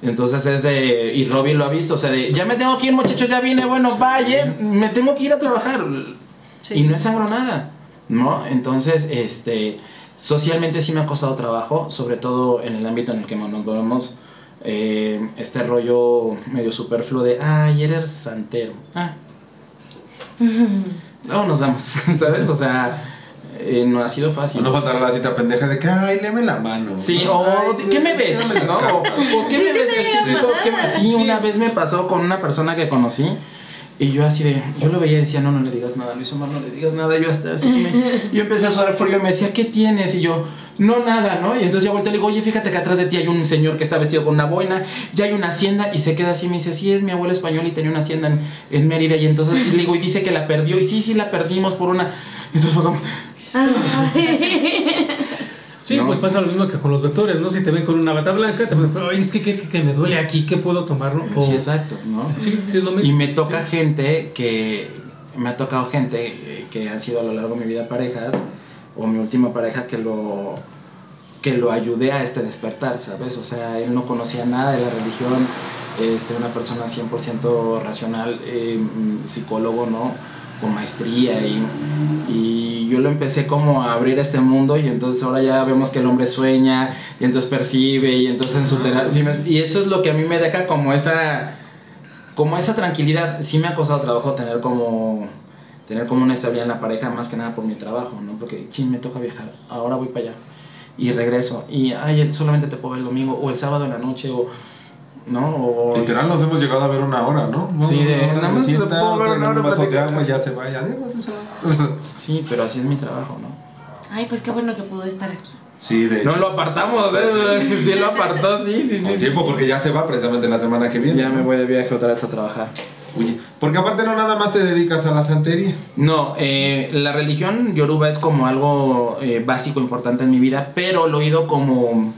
Entonces es de... Y Robbie lo ha visto, o sea, de... Ya me tengo que ir muchachos, ya vine, bueno, vaya, me tengo que ir a trabajar. Sí. Y no es sangro nada, ¿no? Entonces, este... Socialmente sí me ha costado trabajo, sobre todo en el ámbito en el que nos movemos. eh, este rollo medio superfluo de, ay, eres santero. Ah, luego nos damos, ¿sabes? O sea, eh, no ha sido fácil. No faltará la cita pendeja de que, ay, léeme la mano. Sí, ¿no? o Ay, ¿qué me ves? ¿no? O, cartas. o ¿qué Sí, me sí ves? me llega a ¿Qué- pasar. qué me- sí, Sí. una vez me pasó con una persona que conocí y yo así de, yo lo veía y decía, no, no le digas nada, Luis Omar, no le digas nada. Yo hasta así, me- yo empecé a sudar frío y me decía, ¿qué tienes? Y yo, no, nada, ¿no? Y entonces ya volteé y le digo, oye, fíjate que atrás de ti hay un señor que está vestido con una boina, ya hay una hacienda y se queda así y me dice, sí, es mi abuelo español y tenía una hacienda en, en Mérida y entonces y le digo, y dice que la perdió y sí, sí, la perdimos por una... Y entonces fue como, Sí, No. pues pasa lo mismo que con los doctores, ¿no? Si te ven con una bata blanca, te ven, "Ay, es que, que, que me duele aquí, ¿qué puedo tomar? no?" O- sí, exacto, ¿no? sí, sí, es lo mismo. Y me toca Sí. gente que. Me ha tocado gente eh, que han sido a lo largo de mi vida parejas, o mi última pareja que lo. que lo ayudé a este despertar, ¿sabes? O sea, él no conocía nada de la religión, este, una persona 100% racional, eh, mm, psicólogo, ¿no? Con maestría y, y yo lo empecé como a abrir este mundo y entonces ahora ya vemos que el hombre sueña y entonces percibe y entonces en su terapia, y eso es lo que a mí me deja como esa como esa tranquilidad, sí me ha costado trabajo tener como tener como una estabilidad en la pareja, más que nada por mi trabajo, ¿no? Porque, ching, me toca viajar, ahora voy para allá y regreso y, ay, solamente te puedo ver el domingo o el sábado en la noche o, ¿no? O, Literal nos hemos llegado a ver una hora, ¿no? Sí, de- Una hora nada se más sienta, puedo ver una hora un vaso de agua y ya se va, ya. Sí, pero así es mi trabajo, ¿no? Ay, pues qué bueno que pudo estar aquí. Sí, de hecho. No lo apartamos, ¿eh? Sí lo apartó, sí, sí, Con sí. tiempo porque ya se va precisamente la semana que viene. Ya me voy de viaje otra vez a trabajar. Porque aparte no nada más te dedicas a la santería. No, eh, la religión yoruba es como algo eh, básico, importante en mi vida, pero lo he ido como,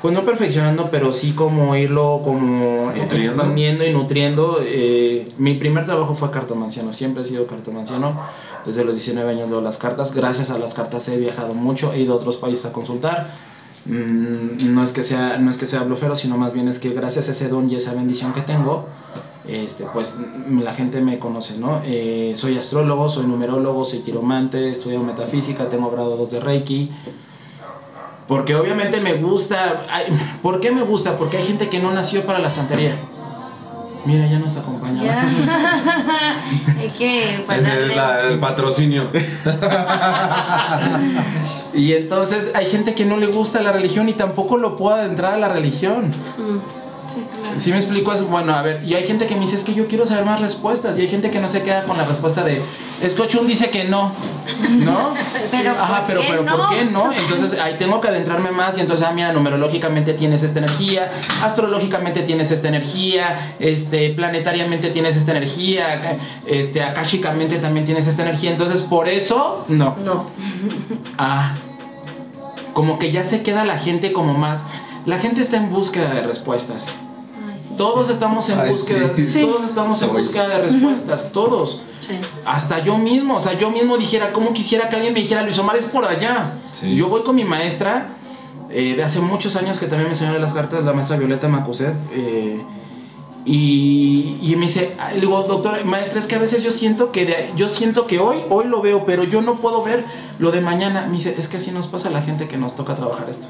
pues no perfeccionando, pero sí como irlo como eh, Nutriendo. expandiendo y nutriendo. Eh, mi primer trabajo fue cartomanciano, siempre he sido cartomanciano. Desde los 19 años leo las cartas. Gracias a las cartas he viajado mucho, he ido a otros países a consultar. Mm, no es que sea no es que sea blufero, sino más bien es que gracias a ese don y esa bendición que tengo, este, pues mm, la gente me conoce, ¿no? Eh, soy astrólogo, soy numerólogo, soy quiromante, estudio metafísica, tengo grado 2 de Reiki. Porque obviamente me gusta. ¿Por qué me gusta? Porque hay gente que no nació para la santería. Mira, ya nos acompaña. Ya. Que Es la- el patrocinio. Y entonces hay gente que no le gusta la religión y tampoco lo puede adentrar a la religión. Mm, Sí, claro. Si me explico eso, bueno, a ver, y hay gente que me dice, es que yo quiero saber más respuestas, y hay gente que no se queda con la respuesta de, Escochun dice que no, ¿no? Pero, Ajá, ¿por pero, qué pero no? ¿por qué no? Entonces ahí tengo que adentrarme más y entonces, ah, mira, numerológicamente tienes esta energía, astrológicamente tienes esta energía, este, planetariamente tienes esta energía, este, akashicamente también tienes esta energía, entonces por eso, no. No. Ah, como que ya se queda la gente como más, la gente está en búsqueda de respuestas. Ay, sí. Todos estamos en Ay, búsqueda, sí. todos estamos en Soy. búsqueda de respuestas, todos. Sí. Hasta yo mismo, o sea, yo mismo dijera, ¿cómo quisiera que alguien me dijera, Luis Omar es por allá? Sí. Yo voy con mi maestra eh, de hace muchos años que también me enseñó las cartas, la maestra Violeta Macuset. eh, y, y me dice, ah, le digo, doctora, maestra, es que a veces yo siento que de- yo siento que hoy, hoy lo veo, pero yo no puedo ver lo de mañana. Me dice, es que así nos pasa a la gente que nos toca trabajar esto.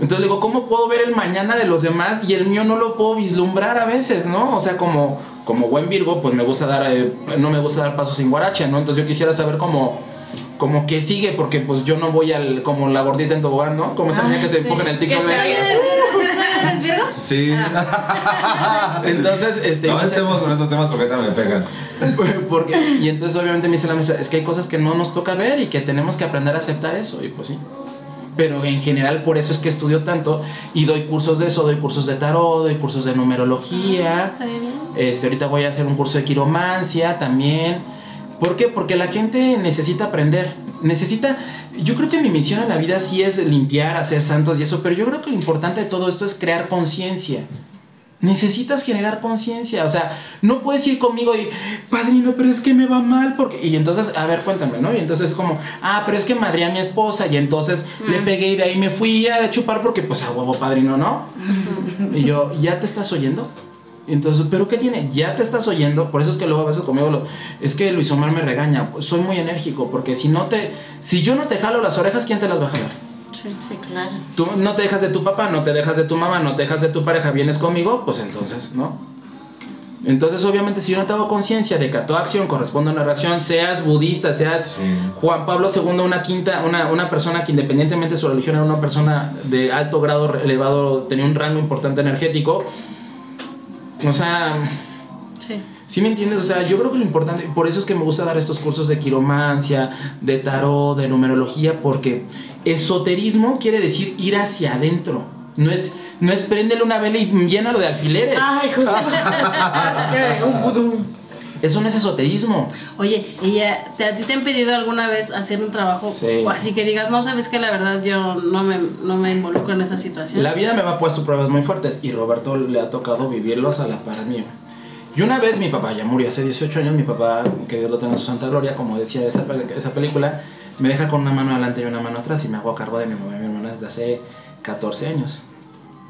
Entonces le digo, ¿cómo puedo ver el mañana de los demás y el mío no lo puedo vislumbrar a veces, ¿no? O sea, como, como buen Virgo, pues me gusta dar, eh, no me gusta dar pasos sin guarache, ¿no? Entonces yo quisiera saber cómo, como que sigue, porque pues yo no voy al, como la gordita en tobogán, ¿no? Como esa niña que se empuja en el TikTok. ¿Eres Virgo? Sí. Entonces, este... no estemos con estos temas porque ahorita me pegan. Porque, y entonces obviamente me dice la maestra, es que hay cosas que no nos toca ver y que tenemos que aprender a aceptar eso, y pues sí. Pero en general por eso es que estudio tanto y doy cursos de eso, doy cursos de tarot, doy cursos de numerología. Bien. Este, ahorita voy a hacer un curso de quiromancia también. ¿Por qué? Porque la gente necesita aprender. Necesita. Yo creo que mi misión en la vida sí es limpiar, hacer santos y eso, pero yo creo que lo importante de todo esto es crear conciencia. Necesitas generar conciencia, o sea, no puedes ir conmigo y, padrino, pero es que me va mal, porque... Y entonces, a ver, cuéntame, ¿no? Y entonces es como, ah, pero es que madré a mi esposa y entonces le Mm. pegué y de ahí me fui a chupar porque, pues, a huevo, padrino, ¿no? Y yo, ¿ya te estás oyendo? Entonces, ¿pero qué tiene? Ya te estás oyendo, por eso es que luego a veces conmigo lo, es que Luis Omar me regaña, soy muy enérgico, porque si no te, si yo no te jalo las orejas, ¿quién te las va a jalar? Sí. Sí, claro. Tú no te dejas de tu papá, no te dejas de tu mamá, no te dejas de tu pareja, vienes conmigo, pues entonces, ¿no? Entonces, obviamente, si yo no tengo conciencia de que a toda acción corresponde una reacción, seas budista, seas Sí. Juan Pablo II, una quinta, una, una persona que independientemente de su religión era una persona de alto grado elevado, tenía un rango importante energético. O sea, Sí. ¿Sí me entiendes? O sea, yo creo que lo importante, por eso es que me gusta dar estos cursos de quiromancia, de tarot, de numerología, porque esoterismo quiere decir ir hacia adentro. No es, no es préndele una vela y llénalo de alfileres. Ay, justo. Eso no es esoterismo. Oye, ¿y ya te, a ti te han pedido alguna vez hacer un trabajo Sí. o así que digas, no sabes que la verdad yo no me, no me involucro en esa situación? La vida me ha puesto pruebas muy fuertes y Roberto le ha tocado vivirlos a la par mío. Y una vez mi papá ya murió hace 18 años, mi papá, que Dios lo tenga en su santa gloria, como decía esa, esa película, me deja con una mano adelante y una mano atrás y me hago a cargo de mi mamá y mi hermana desde hace 14 años.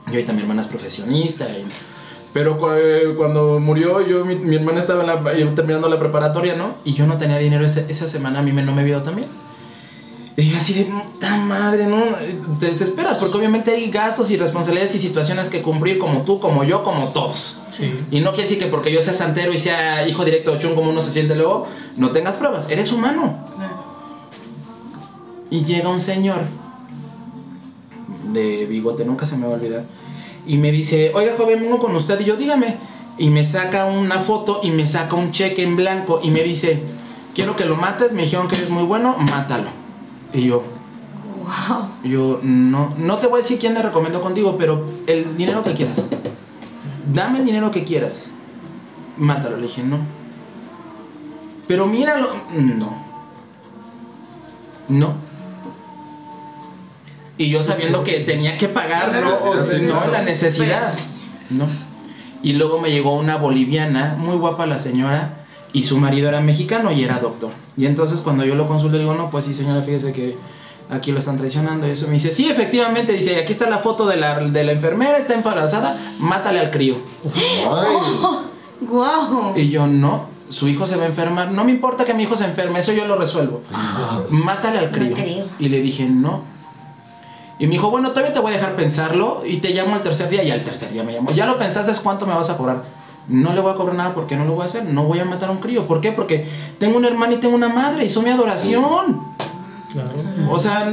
Y ahorita mi hermana es profesionista. y- pero eh, cuando murió, yo, mi, mi hermana estaba en la- yo terminando la preparatoria, ¿no? Y yo no tenía dinero ese- esa semana, a mí me, no me vio también. Y yo así de puta madre, ¿no? Te desesperas porque obviamente hay gastos y responsabilidades y situaciones que cumplir como tú, como yo, como todos. Sí. Y no quiere decir que porque yo sea santero y sea hijo directo de Chun como uno se siente luego, no tengas pruebas, eres humano. Y llega un señor de bigote, nunca se me va a olvidar, y me dice, oiga joven, vengo con usted, y yo dígame, y me saca una foto y me saca un cheque en blanco y me dice, quiero que lo mates, me dijeron que eres muy bueno, mátalo. Y yo, Wow. yo no, no te voy a decir quién me recomiendo contigo, pero el dinero que quieras. Dame el dinero que quieras. Mátalo, le dije, no. Pero míralo. No. No. Y yo sabiendo que tenía que pagar, La no, la necesidad. No. Y luego me llegó una boliviana, muy guapa la señora, y su marido era mexicano y era doctor. Y entonces cuando yo lo consulté, le digo, no, pues sí, señora, fíjese que aquí lo están traicionando. Y eso me dice, sí, efectivamente, dice, aquí está la foto de la, de la enfermera, está embarazada, mátale al crío. Wow. Y yo, no, su hijo se va a enfermar. No me importa que mi hijo se enferme, eso yo lo resuelvo. Mátale al crío. Al crío. Y le dije, no. Y me dijo, bueno, todavía te voy a dejar pensarlo y te llamo al tercer día. Y al tercer día me llamó. Ya lo pensaste, ¿cuánto me vas a cobrar? No le voy a cobrar nada porque no lo voy a hacer. No voy a matar a un crío. ¿Por qué? Porque tengo un hermano y tengo una madre y son mi adoración. Claro. O sea,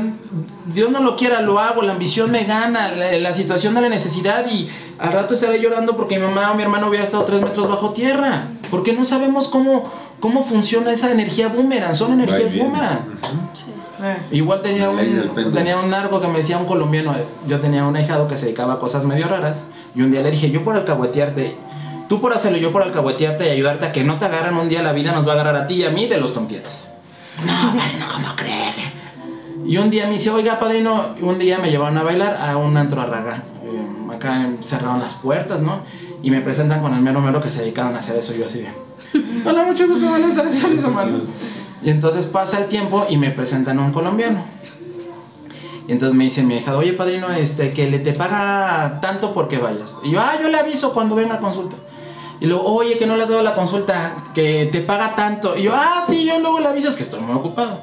Dios no lo quiera, lo hago, la ambición me gana, la, la situación de la necesidad y al rato estaré llorando porque mi mamá o mi hermano hubiera estado tres metros bajo tierra. Porque no sabemos cómo, cómo funciona esa energía boomerang, son energías boomerang. Sí. Igual tenía un, tenía un narco que me decía un colombiano, yo tenía un ahijado que se dedicaba a cosas medio raras y un día le dije, yo por alcahuetearte, tú por hacerlo, yo por alcahuetearte y ayudarte a que no te agarren un día la vida nos va a agarrar a ti y a mí de los tompietes. No, padrino, ¿cómo crees? Y un día me dice, oiga, padrino, un día me llevaron a bailar a un antro raga. Eh, acá cerraron las puertas, ¿no? Y me presentan con el mero mero que se dedicaron a hacer eso. Y yo así de, hola, mucho gusto, buenas tardes, Luis Omar". Y entonces pasa el tiempo y me presentan a un colombiano. Y entonces me dice mi hija, oye, padrino, este, que le te paga tanto porque vayas. Y yo, ah, yo le aviso cuando venga a consulta. Y luego, oye, que no le has dado la consulta, que te paga tanto. Y yo, ah, sí, yo luego le aviso, es que estoy muy ocupado.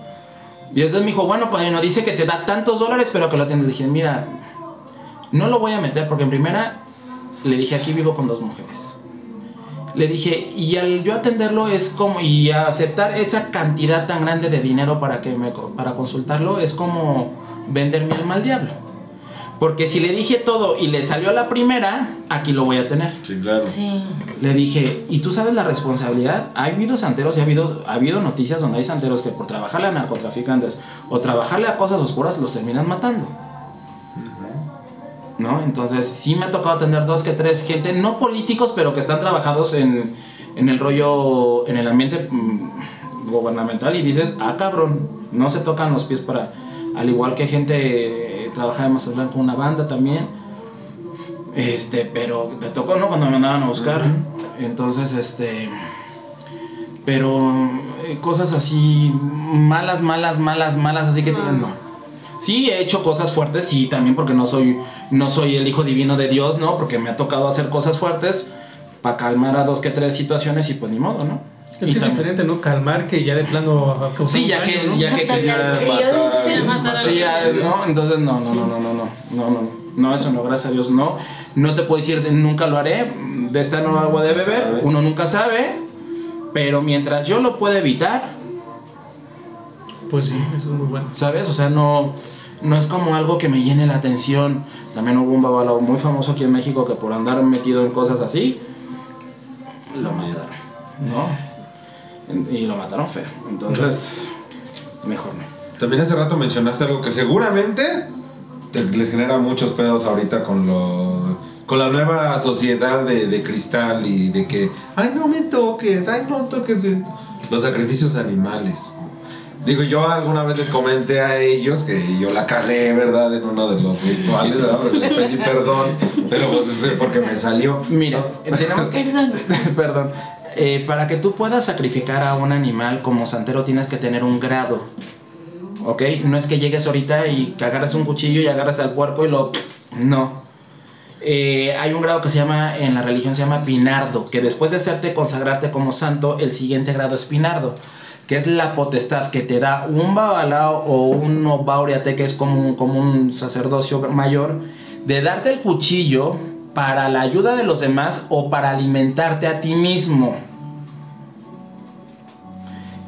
Y entonces me dijo, bueno, padrino, dice que te da tantos dólares, pero que lo atiendes. Le dije, mira, no lo voy a meter porque en primera le dije, aquí vivo con dos mujeres. Le dije, y al yo atenderlo es como, y aceptar esa cantidad tan grande de dinero para, que me, para consultarlo es como vender mi alma al diablo. Porque si le dije todo y le salió a la primera, aquí lo voy a tener. Sí, claro. Sí. Le dije, ¿y tú sabes la responsabilidad? Ha habido santeros y ha habido, ha habido noticias donde hay santeros que por trabajarle a narcotraficantes o trabajarle a cosas oscuras los terminan matando. ¿No? Entonces, sí me ha tocado atender dos que tres gente, no políticos, pero que están trabajados en, en el rollo, en el ambiente mm, gubernamental y dices, ah, cabrón, no se tocan los pies para, al igual que gente eh, trabaja en Mazatlán con una banda también. Este, pero me tocó, ¿no? Cuando me mandaban a buscar. Entonces, este. Pero eh, cosas así, malas, malas, malas, malas, así que te no. Sí, he hecho cosas fuertes, sí, también porque no soy, no soy el hijo divino de Dios, ¿no? Porque me ha tocado hacer cosas fuertes para calmar a dos que tres situaciones y pues ni modo, ¿no? Es que es diferente, ¿no? Calmar que ya de plano Sí, ya daño, que, ¿no? ya que, que ya- Matar- Sí, ya, no, entonces no, no, no, no, no, no, no, no, no, eso no, gracias a Dios, no. No te puedo decir, de- nunca lo haré, de esta no agua de beber, uno nunca sabe, pero mientras yo lo pueda evitar, Pues sí, eso es muy bueno. ¿sabes? O sea, no, no es como algo que me llene la atención. También hubo un babalao muy famoso aquí en México que por andar metido en cosas así, lo mataron, ¿no? Y lo mataron feo, entonces, mejor no. También hace rato mencionaste algo que seguramente te- les genera muchos pedos ahorita con lo con la nueva sociedad de, de cristal y de que ay no me toques, ay no toques de-". los sacrificios de animales. Digo, yo alguna vez les comenté a ellos que yo la cagué, ¿verdad? En uno de los rituales, ¿verdad? Pero les pedí perdón, pero pues eso es porque me salió. Mira, tenemos que... Perdón. Eh, para que tú puedas sacrificar a un animal como santero tienes que tener un grado. ¿Ok? No es que llegues ahorita y que agarres un cuchillo y agarres al puerco y lo... No. Eh, hay un grado que se llama, en la religión se llama pinardo, que después de hacerte consagrarte como santo, el siguiente grado es pinardo, que es la potestad que te da un babalao o un obaureate, que es como un, como un sacerdocio mayor, de darte el cuchillo para la ayuda de los demás o para alimentarte a ti mismo.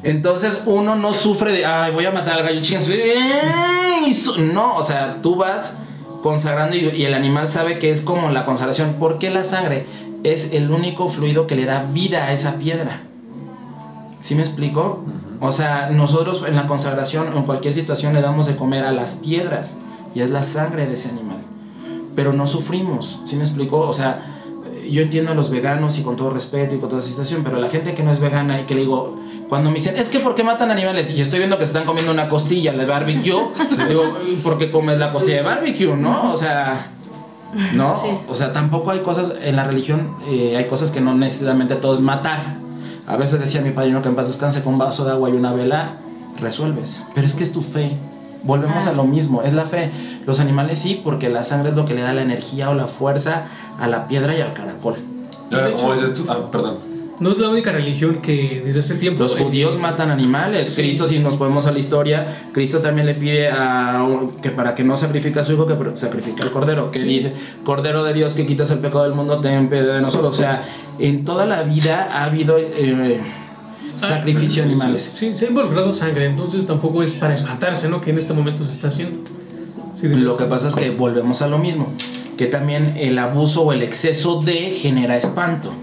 Entonces uno no sufre de, ay, voy a matar al gallo chingazo". ¡Ey! Su- No, o sea, tú vas consagrando y, y el animal sabe que es como la consagración. ¿Por qué la sangre? Es el único fluido que le da vida a esa piedra. ¿Sí me explico? O sea, nosotros en la consagración o en cualquier situación le damos de comer a las piedras y es la sangre de ese animal. Pero no sufrimos, ¿sí me explico? O sea, yo entiendo a los veganos y con todo respeto y con toda esa situación, pero la gente que no es vegana y que le digo, cuando me dicen, es que ¿por qué matan animales? Y yo estoy viendo que se están comiendo una costilla de barbecue, digo, ¿por qué comes la costilla de barbecue? ¿No? O sea, ¿no? Sí. O sea, tampoco hay cosas, en la religión eh, hay cosas que no necesariamente todo es matar. A veces decía mi padrino que en paz descanse con un vaso de agua y una vela, resuelves. Pero es que es tu fe. Volvemos Ah. a lo mismo, es la fe. Los animales sí, porque la sangre es lo que le da la energía o la fuerza a la piedra y al caracol. Ahora, hecho- dices tú, ah, perdón. No es la única religión que desde hace tiempo. Los eh, judíos matan animales. Sí. Cristo, si nos podemos a la historia, Cristo también le pide a que para que no sacrifique a su hijo, que sacrifique al cordero. Que Sí. dice, Cordero de Dios que quitas el pecado del mundo, ten piedad de nosotros. O sea, en toda la vida ha habido eh, sacrificio de animales. Sí, se ha involucrado sangre, entonces tampoco es para espantarse, ¿no? Que en este momento se está haciendo. Sí, Lo que pasa es que volvemos a lo mismo, que también el abuso o el exceso de genera espanto.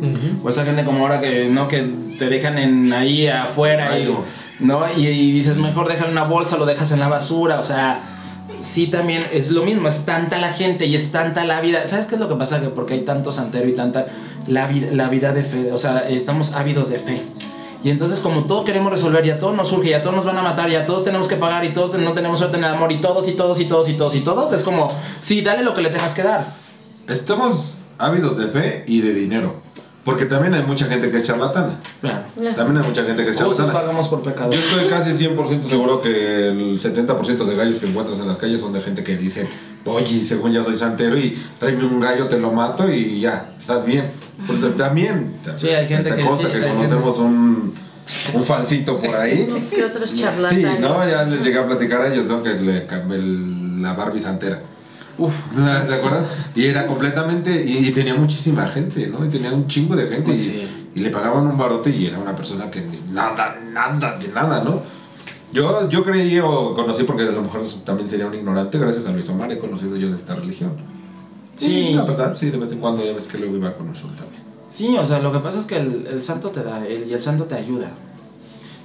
Ujú. O esa gente como ahora que no que te dejan en ahí afuera y, Algo. no y, y dices mejor dejar una bolsa lo dejas en la basura o sea sí también es lo mismo es tanta la gente y es tanta la vida. Sabes qué es lo que pasa que porque hay tanto santero y tanta la la vida de fe o sea estamos ávidos de fe. Y entonces como todo queremos resolver y a todos nos surge y a todos nos van a matar y a todos tenemos que pagar y todos no tenemos suerte en el amor y todos y todos y todos y todos y todos es como sí dale lo que le tengas que dar. Estamos ávidos de fe y de dinero. Porque también hay mucha gente que es charlatana. claro También hay mucha gente que es charlatana. pagamos por pecado Yo estoy casi 100% seguro que el 70% de gallos que encuentras en las calles son de gente que dice, oye, según ya soy santero y tráeme un gallo, te lo mato y ya, estás bien. Porque también, Sí, hay gente te que consta sí, que conocemos un, un falsito por ahí. Unos que otros Sí, charlatanes. ¿no? Ya les llegué a platicar a ellos, ¿no? Que le cambié la Barbie santera. Uf. ¿Te acuerdas? Y era completamente. Y, y tenía muchísima gente, ¿no? Y tenía un chingo de gente. Pues y, sí. y le pagaban un barote y era una persona que nada, nada, de nada, ¿no? Yo, yo creí o conocí, porque a lo mejor también sería un ignorante, gracias a Luis Omar he conocido yo de esta religión. Sí. Y la verdad, sí, de vez en cuando ya ves que luego iba con Usul también. Sí, o sea, lo que pasa es que el, el santo te da el- y el santo te ayuda.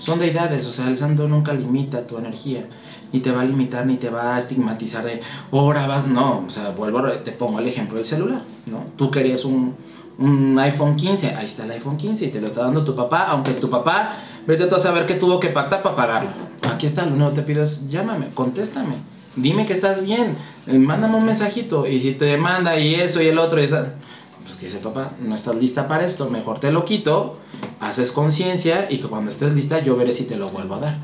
Son deidades, o sea, el santo nunca limita tu energía, ni te va a limitar, ni te va a estigmatizar de, ahora vas, no, o sea, vuelvo, te pongo el ejemplo del celular, ¿no? Tú querías un, un iPhone 15, ahí está el iPhone 15 y te lo está dando tu papá, aunque tu papá, vete tú a saber que tuvo que pactar para pagarlo. Aquí está, lo único que te pido es, llámame, contéstame, dime que estás bien, eh, mándame un mensajito, y si te manda y eso y el otro, y pues que dice papá, no estás lista para esto, mejor te lo quito, haces conciencia y que cuando estés lista yo veré si te lo vuelvo a dar.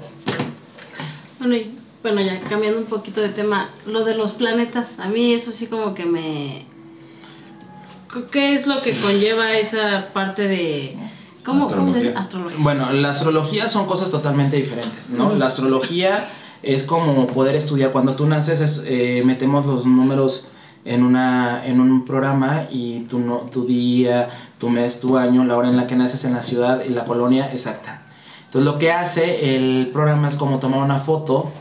Bueno, y, bueno, ya cambiando un poquito de tema, lo de los planetas, a mí eso sí como que me... ¿Qué es lo que conlleva esa parte de... ¿Cómo, ¿cómo dice? Astrología. Bueno, la astrología son cosas totalmente diferentes, ¿no? La astrología es como poder estudiar, cuando tú naces es, eh, metemos los números en, una, en un programa y tu, no, tu día, tu mes, tu año, la hora en la que naces en la ciudad y la colonia exacta. Entonces lo que hace el programa es como tomar una foto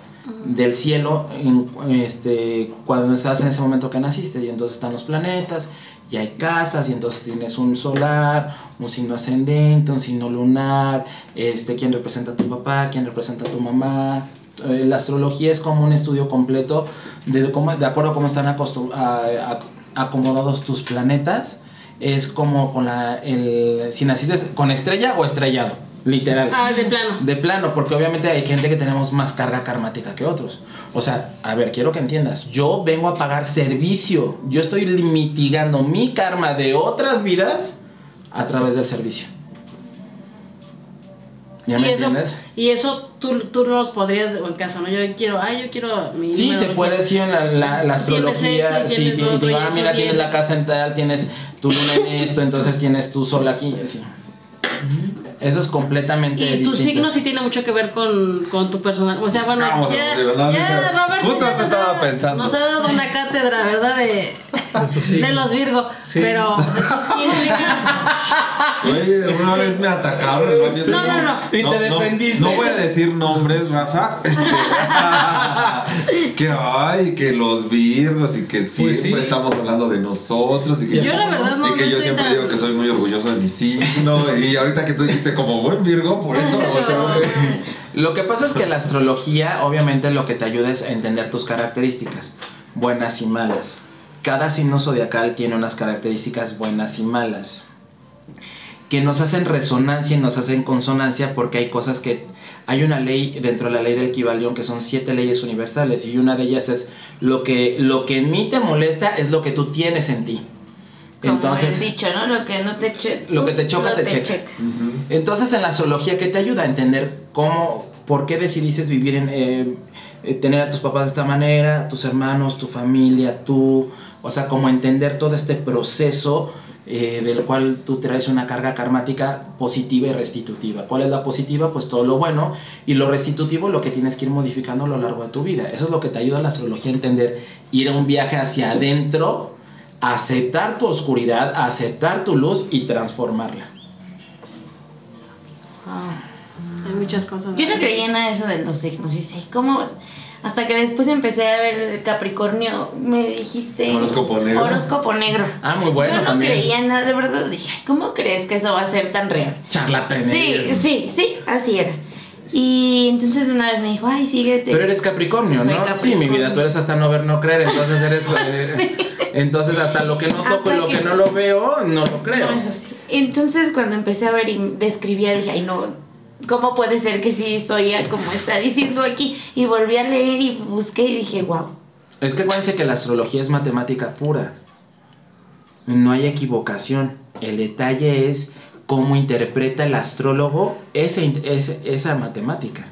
del cielo en, este, cuando estás en ese momento que naciste y entonces están los planetas y hay casas y entonces tienes un solar, un signo ascendente, un signo lunar, este, quién representa a tu papá, quién representa a tu mamá. Eh, La astrología es como un estudio completo de, cómo, de acuerdo a cómo están acostum- a- a- acomodados tus planetas. Es como con la, el, si naciste con estrella o estrellado, literal. Ah, de plano. De plano, porque obviamente hay gente que tenemos más carga karmática que otros. O sea, a ver, quiero que entiendas, yo vengo a pagar servicio, yo estoy mitigando mi karma de otras vidas a través del servicio. ¿Ya me y eso, entiendes? y eso tú, tú no los podrías, o en caso, ¿no? Yo quiero, ay, yo quiero mi Sí, se puede decir en la, la- la Tienes astrología, esto sí, lo otro, y ah, mira, tienes la casa en tal, tienes tu luna en esto, entonces tienes tu sol aquí, así. Eso es completamente Y tu distinto. signo sí tiene mucho que ver con, con tu personal. O sea, bueno, Vamos, ya, de verdad, ya mija. Roberto Justo ya te nos, estaba ha, pensando. nos ha dado una cátedra, ¿verdad? De, Eso sí. de los Virgo. Sí. Pero o sea, sí, implica. Oye, una vez me atacaron. ¿no? No, no, no. Y te defendiste. No, voy a decir nombres, Rafa. Este, que ay, que los virgos y que siempre Pues sí. estamos hablando de nosotros. Y que Yo la verdad no- y que no yo estoy siempre tan- digo que soy muy orgulloso de mi signo. Y ahorita que tú dijiste como buen virgo, por eso volteo. Lo que pasa es que la astrología obviamente lo que te ayuda es a entender tus características, buenas y malas. Cada signo zodiacal tiene unas características buenas y malas que nos hacen resonancia y nos hacen consonancia porque hay cosas que hay una ley dentro de la ley del equivalión que son siete leyes universales y una de ellas es lo que lo que en mí te molesta es lo que tú tienes en ti. Como Entonces, el dicho, ¿no? Lo que no te checa. Lo que te choca, te checa. entonces en la astrología, ¿qué te ayuda a entender cómo, por qué decidiste vivir en, eh, eh, tener a tus papás de esta manera, tus hermanos, tu familia, tú, o sea, como entender todo este proceso eh, del cual tú traes una carga karmática positiva y restitutiva. ¿Cuál es la positiva? Pues todo lo bueno y lo restitutivo lo que tienes que ir modificando a lo largo de tu vida. Eso es lo que te ayuda a la astrología a entender, ir a un viaje hacia adentro, aceptar tu oscuridad, aceptar tu luz y transformarla. Hay muchas cosas. Yo no creía en nada de eso de los signos. Y decía, ¿cómo? vas? Hasta que después empecé a ver el Capricornio, me dijiste. Horóscopo negro. Horóscopo negro. Ah, muy bueno Yo no también. creía en nada, de verdad. Dije, ay, ¿cómo crees que eso va a ser tan real? Charlatanería. Sí, sí, sí, así era. Y entonces una vez me dijo, ay, síguete. Pero eres Capricornio, Soy ¿no? Sí, mi vida, tú eres hasta no ver, no creer, entonces eres... eh, Entonces hasta lo que no toco y lo que... que- no lo veo, no lo creo. No es así. Entonces cuando empecé a ver y describía, dije, ay, no, ¿cómo puede ser que sí soy como está diciendo aquí? Y volví a leer y busqué y dije, wow. Es que acuérdense que la astrología es matemática pura. No hay equivocación. El detalle es cómo interpreta el astrólogo ese- ese- esa matemática.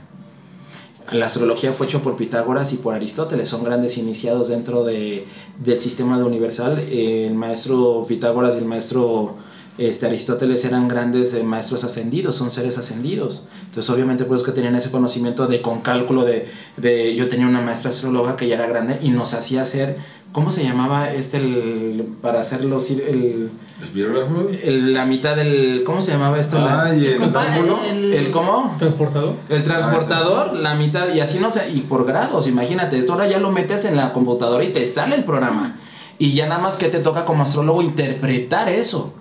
La astrología fue hecho por Pitágoras y por Aristóteles, son grandes iniciados dentro de, del sistema universal. El maestro Pitágoras y el maestro este, Aristóteles eran grandes eh, maestros ascendidos, son seres ascendidos. Entonces, obviamente, por eso que tenían ese conocimiento de con cálculo de, de- Yo tenía una maestra astróloga que ya era grande y nos hacía hacer ¿Cómo se llamaba este el, para hacer los el, el- la mitad del ¿cómo se llamaba esto? La- Ay, el el- ¿El cómo? ¿Transportador? El transportador, la mitad, y así no sé, y por grados, imagínate, esto ahora ya lo metes en la computadora y te sale el programa. Y ya nada más que te toca como astrólogo interpretar eso.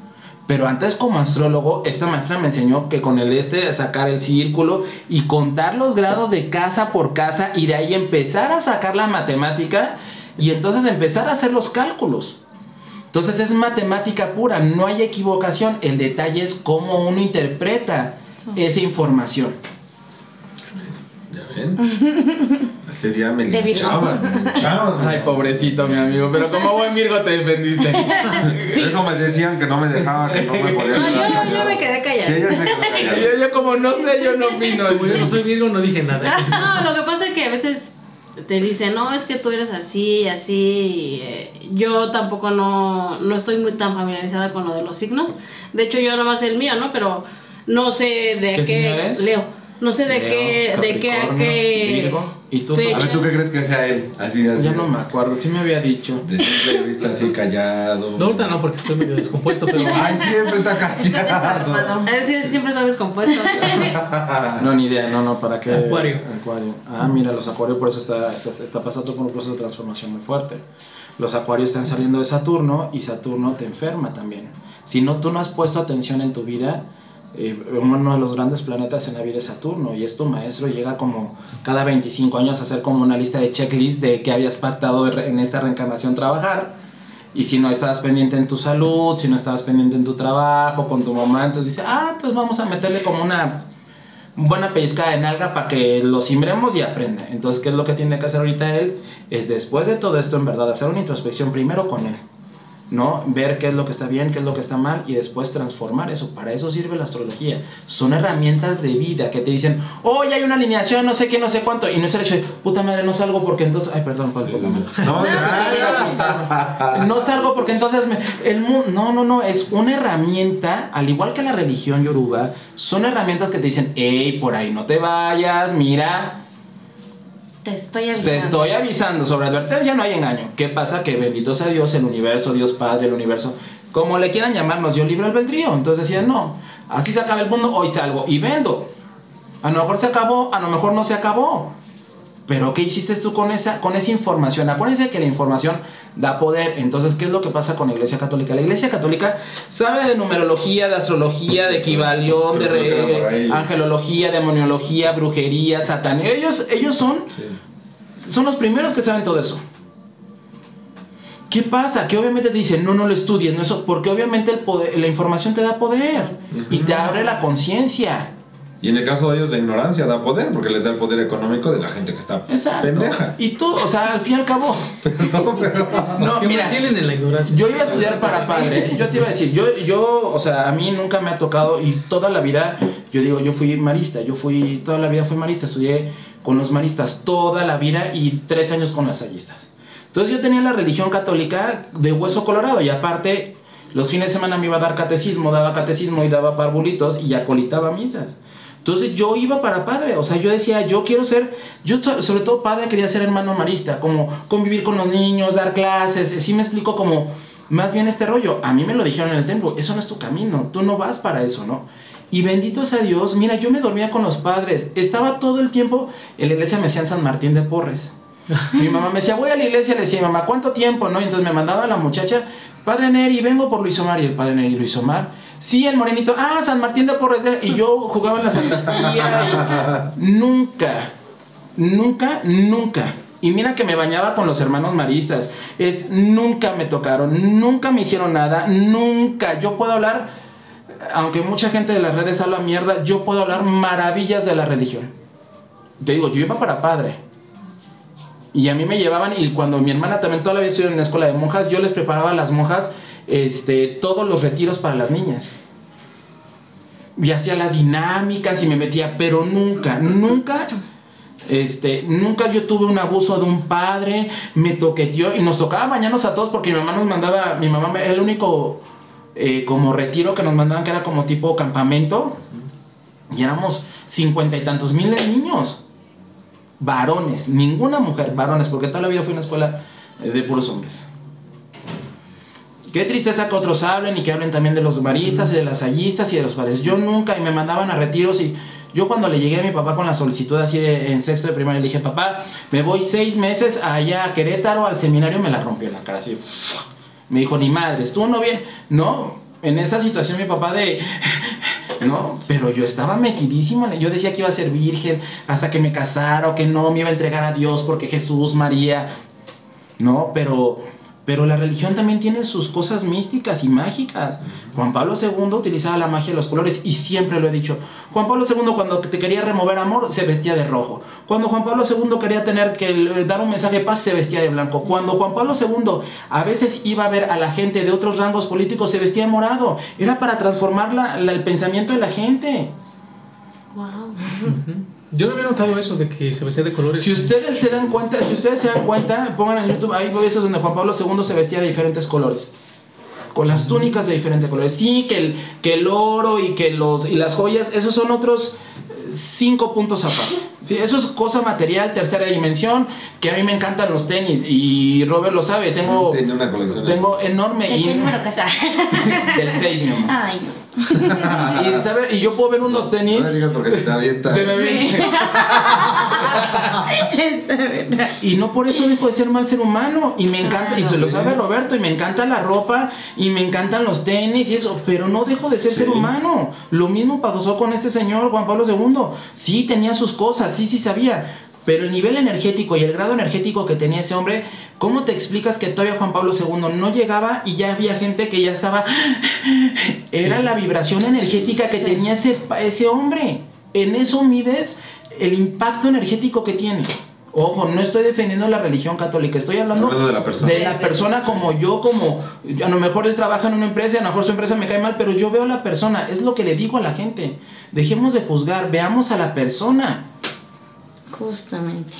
Pero antes como astrólogo, esta maestra me enseñó que con el este sacar el círculo y contar los grados de casa por casa y de ahí empezar a sacar la matemática y entonces empezar a hacer los cálculos. Entonces es matemática pura, no hay equivocación. El detalle es cómo uno interpreta esa información. Ya ven. Ese día me linchaban, me linchaban. Ay, pobrecito, mi amigo, pero como buen Virgo te defendiste. Eso me decían que no me dejaba, que no me podía No, quedar yo, yo me quedé callada. Sí, ella se quedó callada. yo, yo como no sé, yo no opino. Como yo no soy Virgo, no dije nada. No, lo que pasa es que a veces te dicen, no, es que tú eres así y así. eh, yo tampoco no, no estoy muy tan familiarizada con lo de los signos. De hecho, yo nada más el mío, ¿no? Pero no sé de ¿Qué qué. Leo. No sé de Leo, qué, de qué a qué. Virgo. ¿Y tú? A ver, ¿tú qué fechas. crees que sea él? Así, así. Ya no me acuerdo, sí me había dicho. De simple vista así callado. No, ahorita no, porque estoy medio descompuesto, pero. Ay, siempre está callado. A ver si siempre están descompuestos. No, ni idea, no, no, ¿para qué? Acuario. Acuario. Ah, mira, los acuarios por eso está, está, está pasando por un proceso de transformación muy fuerte. Los acuarios están saliendo de Saturno y Saturno te enferma también. Si no, tú no has puesto atención en tu vida, eh, uno de los grandes planetas en la vida es Saturno y es tu maestro, llega como cada 25 años a hacer como una lista de checklist de qué habías pactado en esta reencarnación trabajar. Y si no estabas pendiente en tu salud, si no estabas pendiente en tu trabajo, con tu mamá, entonces dice, ah, entonces vamos a meterle como una buena pellizcada en alga para que lo simbremos y aprenda. Entonces, ¿qué es lo que tiene que hacer ahorita él? Es después de todo esto, en verdad, hacer una introspección primero con él. ¿No? Ver qué es lo que está bien, qué es lo que está mal y después transformar eso. Para eso sirve la astrología. Son herramientas de vida que te dicen, oh, ya hay una alineación, no sé qué, no sé cuánto. Y no es el hecho de, puta madre, no salgo porque entonces. Ay, perdón. No, No salgo porque entonces me- el mundo, no, no, no, es una herramienta, al igual que la religión yoruba, son herramientas que te dicen, hey, por ahí no te vayas, mira, Te estoy avisando. te estoy avisando, sobre advertencia no hay engaño. ¿Qué pasa? Que bendito sea Dios, el universo, Dios Padre, el universo, como le quieran llamar, nos dio libre albedrío. Entonces decían, no, así se acaba el mundo, hoy salgo y vendo. A lo mejor se acabó, a lo mejor no se acabó. Pero ¿qué hiciste tú con esa, con esa información? Acuérdense que la información da poder. Entonces, ¿qué es lo que pasa con la Iglesia Católica? La Iglesia Católica sabe de numerología, de astrología, de equivalión, de Pero angelología, demoniología, brujería, satanía. Ellos, ellos son Sí. son los primeros que saben todo eso. ¿Qué pasa? Que obviamente te dicen, no, no lo estudies, no eso, porque obviamente el poder, la información te da poder y te abre la conciencia. Y en el caso de ellos, la ignorancia da poder, porque les da el poder económico de la gente que está Exacto. pendeja. Y tú, o sea, al fin y al cabo. No, pero- No, mira, mantienen en la ignorancia. yo iba a estudiar para padre, yo te iba a decir, yo, yo, o sea, a mí nunca me ha tocado y toda la vida, yo digo, yo fui marista, yo fui, toda la vida fui marista, estudié con los maristas toda la vida y tres años con las sallistas. Entonces yo tenía la religión católica de hueso colorado y aparte los fines de semana me iba a dar catecismo, daba catecismo y daba parvulitos y acolitaba misas. Entonces yo iba para padre, o sea, yo decía, yo quiero ser, yo so- sobre todo padre quería ser hermano marista, como convivir con los niños, dar clases, sí me explico como más bien este rollo. A mí me lo dijeron en el templo, eso no es tu camino, tú no vas para eso, ¿no? Y bendito sea Dios, mira, yo me dormía con los padres, estaba todo el tiempo, en la iglesia me decían San Martín de Porres. Mi mamá me decía, voy a la iglesia, le decía, mamá, ¿cuánto tiempo? ¿No? Y entonces me mandaba la muchacha, Padre Neri, vengo por Luis Omar. Y el Padre Neri, Luis Omar. Sí, el morenito, ah, San Martín de Porres. de-". Y yo jugaba en la sacristía. y nunca, nunca, nunca. Y mira que me bañaba con los hermanos maristas. Es, nunca me tocaron, nunca me hicieron nada, nunca. Yo puedo hablar, aunque mucha gente de las redes habla mierda, yo puedo hablar maravillas de la religión. Te digo, yo iba para padre. Y a mí me llevaban, y cuando mi hermana también toda la vida estuvo en una escuela de monjas, yo les preparaba a las monjas este, todos los retiros para las niñas. Y hacía las dinámicas y me metía, pero nunca, nunca, este, nunca yo tuve un abuso de un padre, me toqueteó y nos tocaba bañarnos a todos porque mi mamá nos mandaba, mi mamá era el único eh, como retiro que nos mandaban que era como tipo campamento y éramos cincuenta y tantos miles de niños varones, ninguna mujer, varones, porque toda la vida fui a una escuela eh, de puros hombres. Qué tristeza que otros hablen y que hablen también de los maristas y de las hallistas y de los padres. Yo nunca, y me mandaban a retiros y yo cuando le llegué a mi papá con la solicitud así en sexto de primaria, le dije, papá, me voy seis meses allá a Querétaro al seminario, me la rompió la cara así. Me dijo, ni madres, tú no bien. No, en esta situación mi papá de... No, pero yo estaba metidísimo. Yo decía que iba a ser virgen hasta que me casara o que no me iba a entregar a Dios porque Jesús, María. No, pero, pero la religión también tiene sus cosas místicas y mágicas. Juan Pablo II utilizaba la magia de los colores y siempre lo he dicho. Juan Pablo II cuando te quería remover amor se vestía de rojo. Cuando Juan Pablo II quería tener que eh, dar un mensaje de paz se vestía de blanco. Cuando Juan Pablo II a veces iba a ver a la gente de otros rangos políticos se vestía de morado. Era para transformar la- la- el pensamiento de la gente. Wow. Yo no había notado eso de que se vestía de colores. Si ustedes se dan cuenta, si ustedes se dan cuenta, pongan en YouTube, hay veces donde Juan Pablo II se vestía de diferentes colores. Con las túnicas de diferentes colores. Sí, que el, que el oro y que los y las joyas, esos son otros cinco puntos aparte. Sí, eso es cosa material, tercera dimensión, que a mí me encantan los tenis y Robert lo sabe, tengo Tiene una colección. tengo enorme ¿De y qué número casa? del 6, mi amor. Ay, no. Y, ¿sabe? y yo puedo ver unos tenis No le digas porque se te avienta. se me ven- Está bien. Y no por eso dejo de ser mal ser humano. Y me encanta, y se lo sí. sabe Roberto, y me encanta la ropa, y me encantan los tenis y eso, pero no dejo de ser Sí. ser humano. Lo mismo pasó con este señor Juan Pablo II. Sí, tenía sus cosas, sí, sí sabía. Pero el nivel energético y el grado energético que tenía ese hombre, ¿cómo te explicas que todavía Juan Pablo II no llegaba y ya había gente que ya estaba... Era la vibración energética que Sí. tenía ese, ese hombre. En eso mides el impacto energético que tiene. Ojo, no estoy defendiendo la religión católica, estoy hablando, Hablando de la persona. de la persona como yo, como a lo mejor él trabaja en una empresa, a lo mejor su empresa me cae mal, pero yo veo a la persona, es lo que le digo a la gente. Dejemos de juzgar, veamos a la persona. Justamente.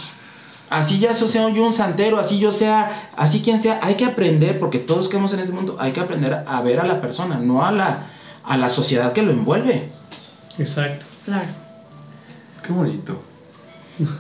Así ya yo sea yo un santero, así yo sea, así quien sea, hay que aprender, porque todos que estamos en este mundo, hay que aprender a ver a la persona, no a la, a la sociedad que lo envuelve. Exacto. Claro. Qué bonito.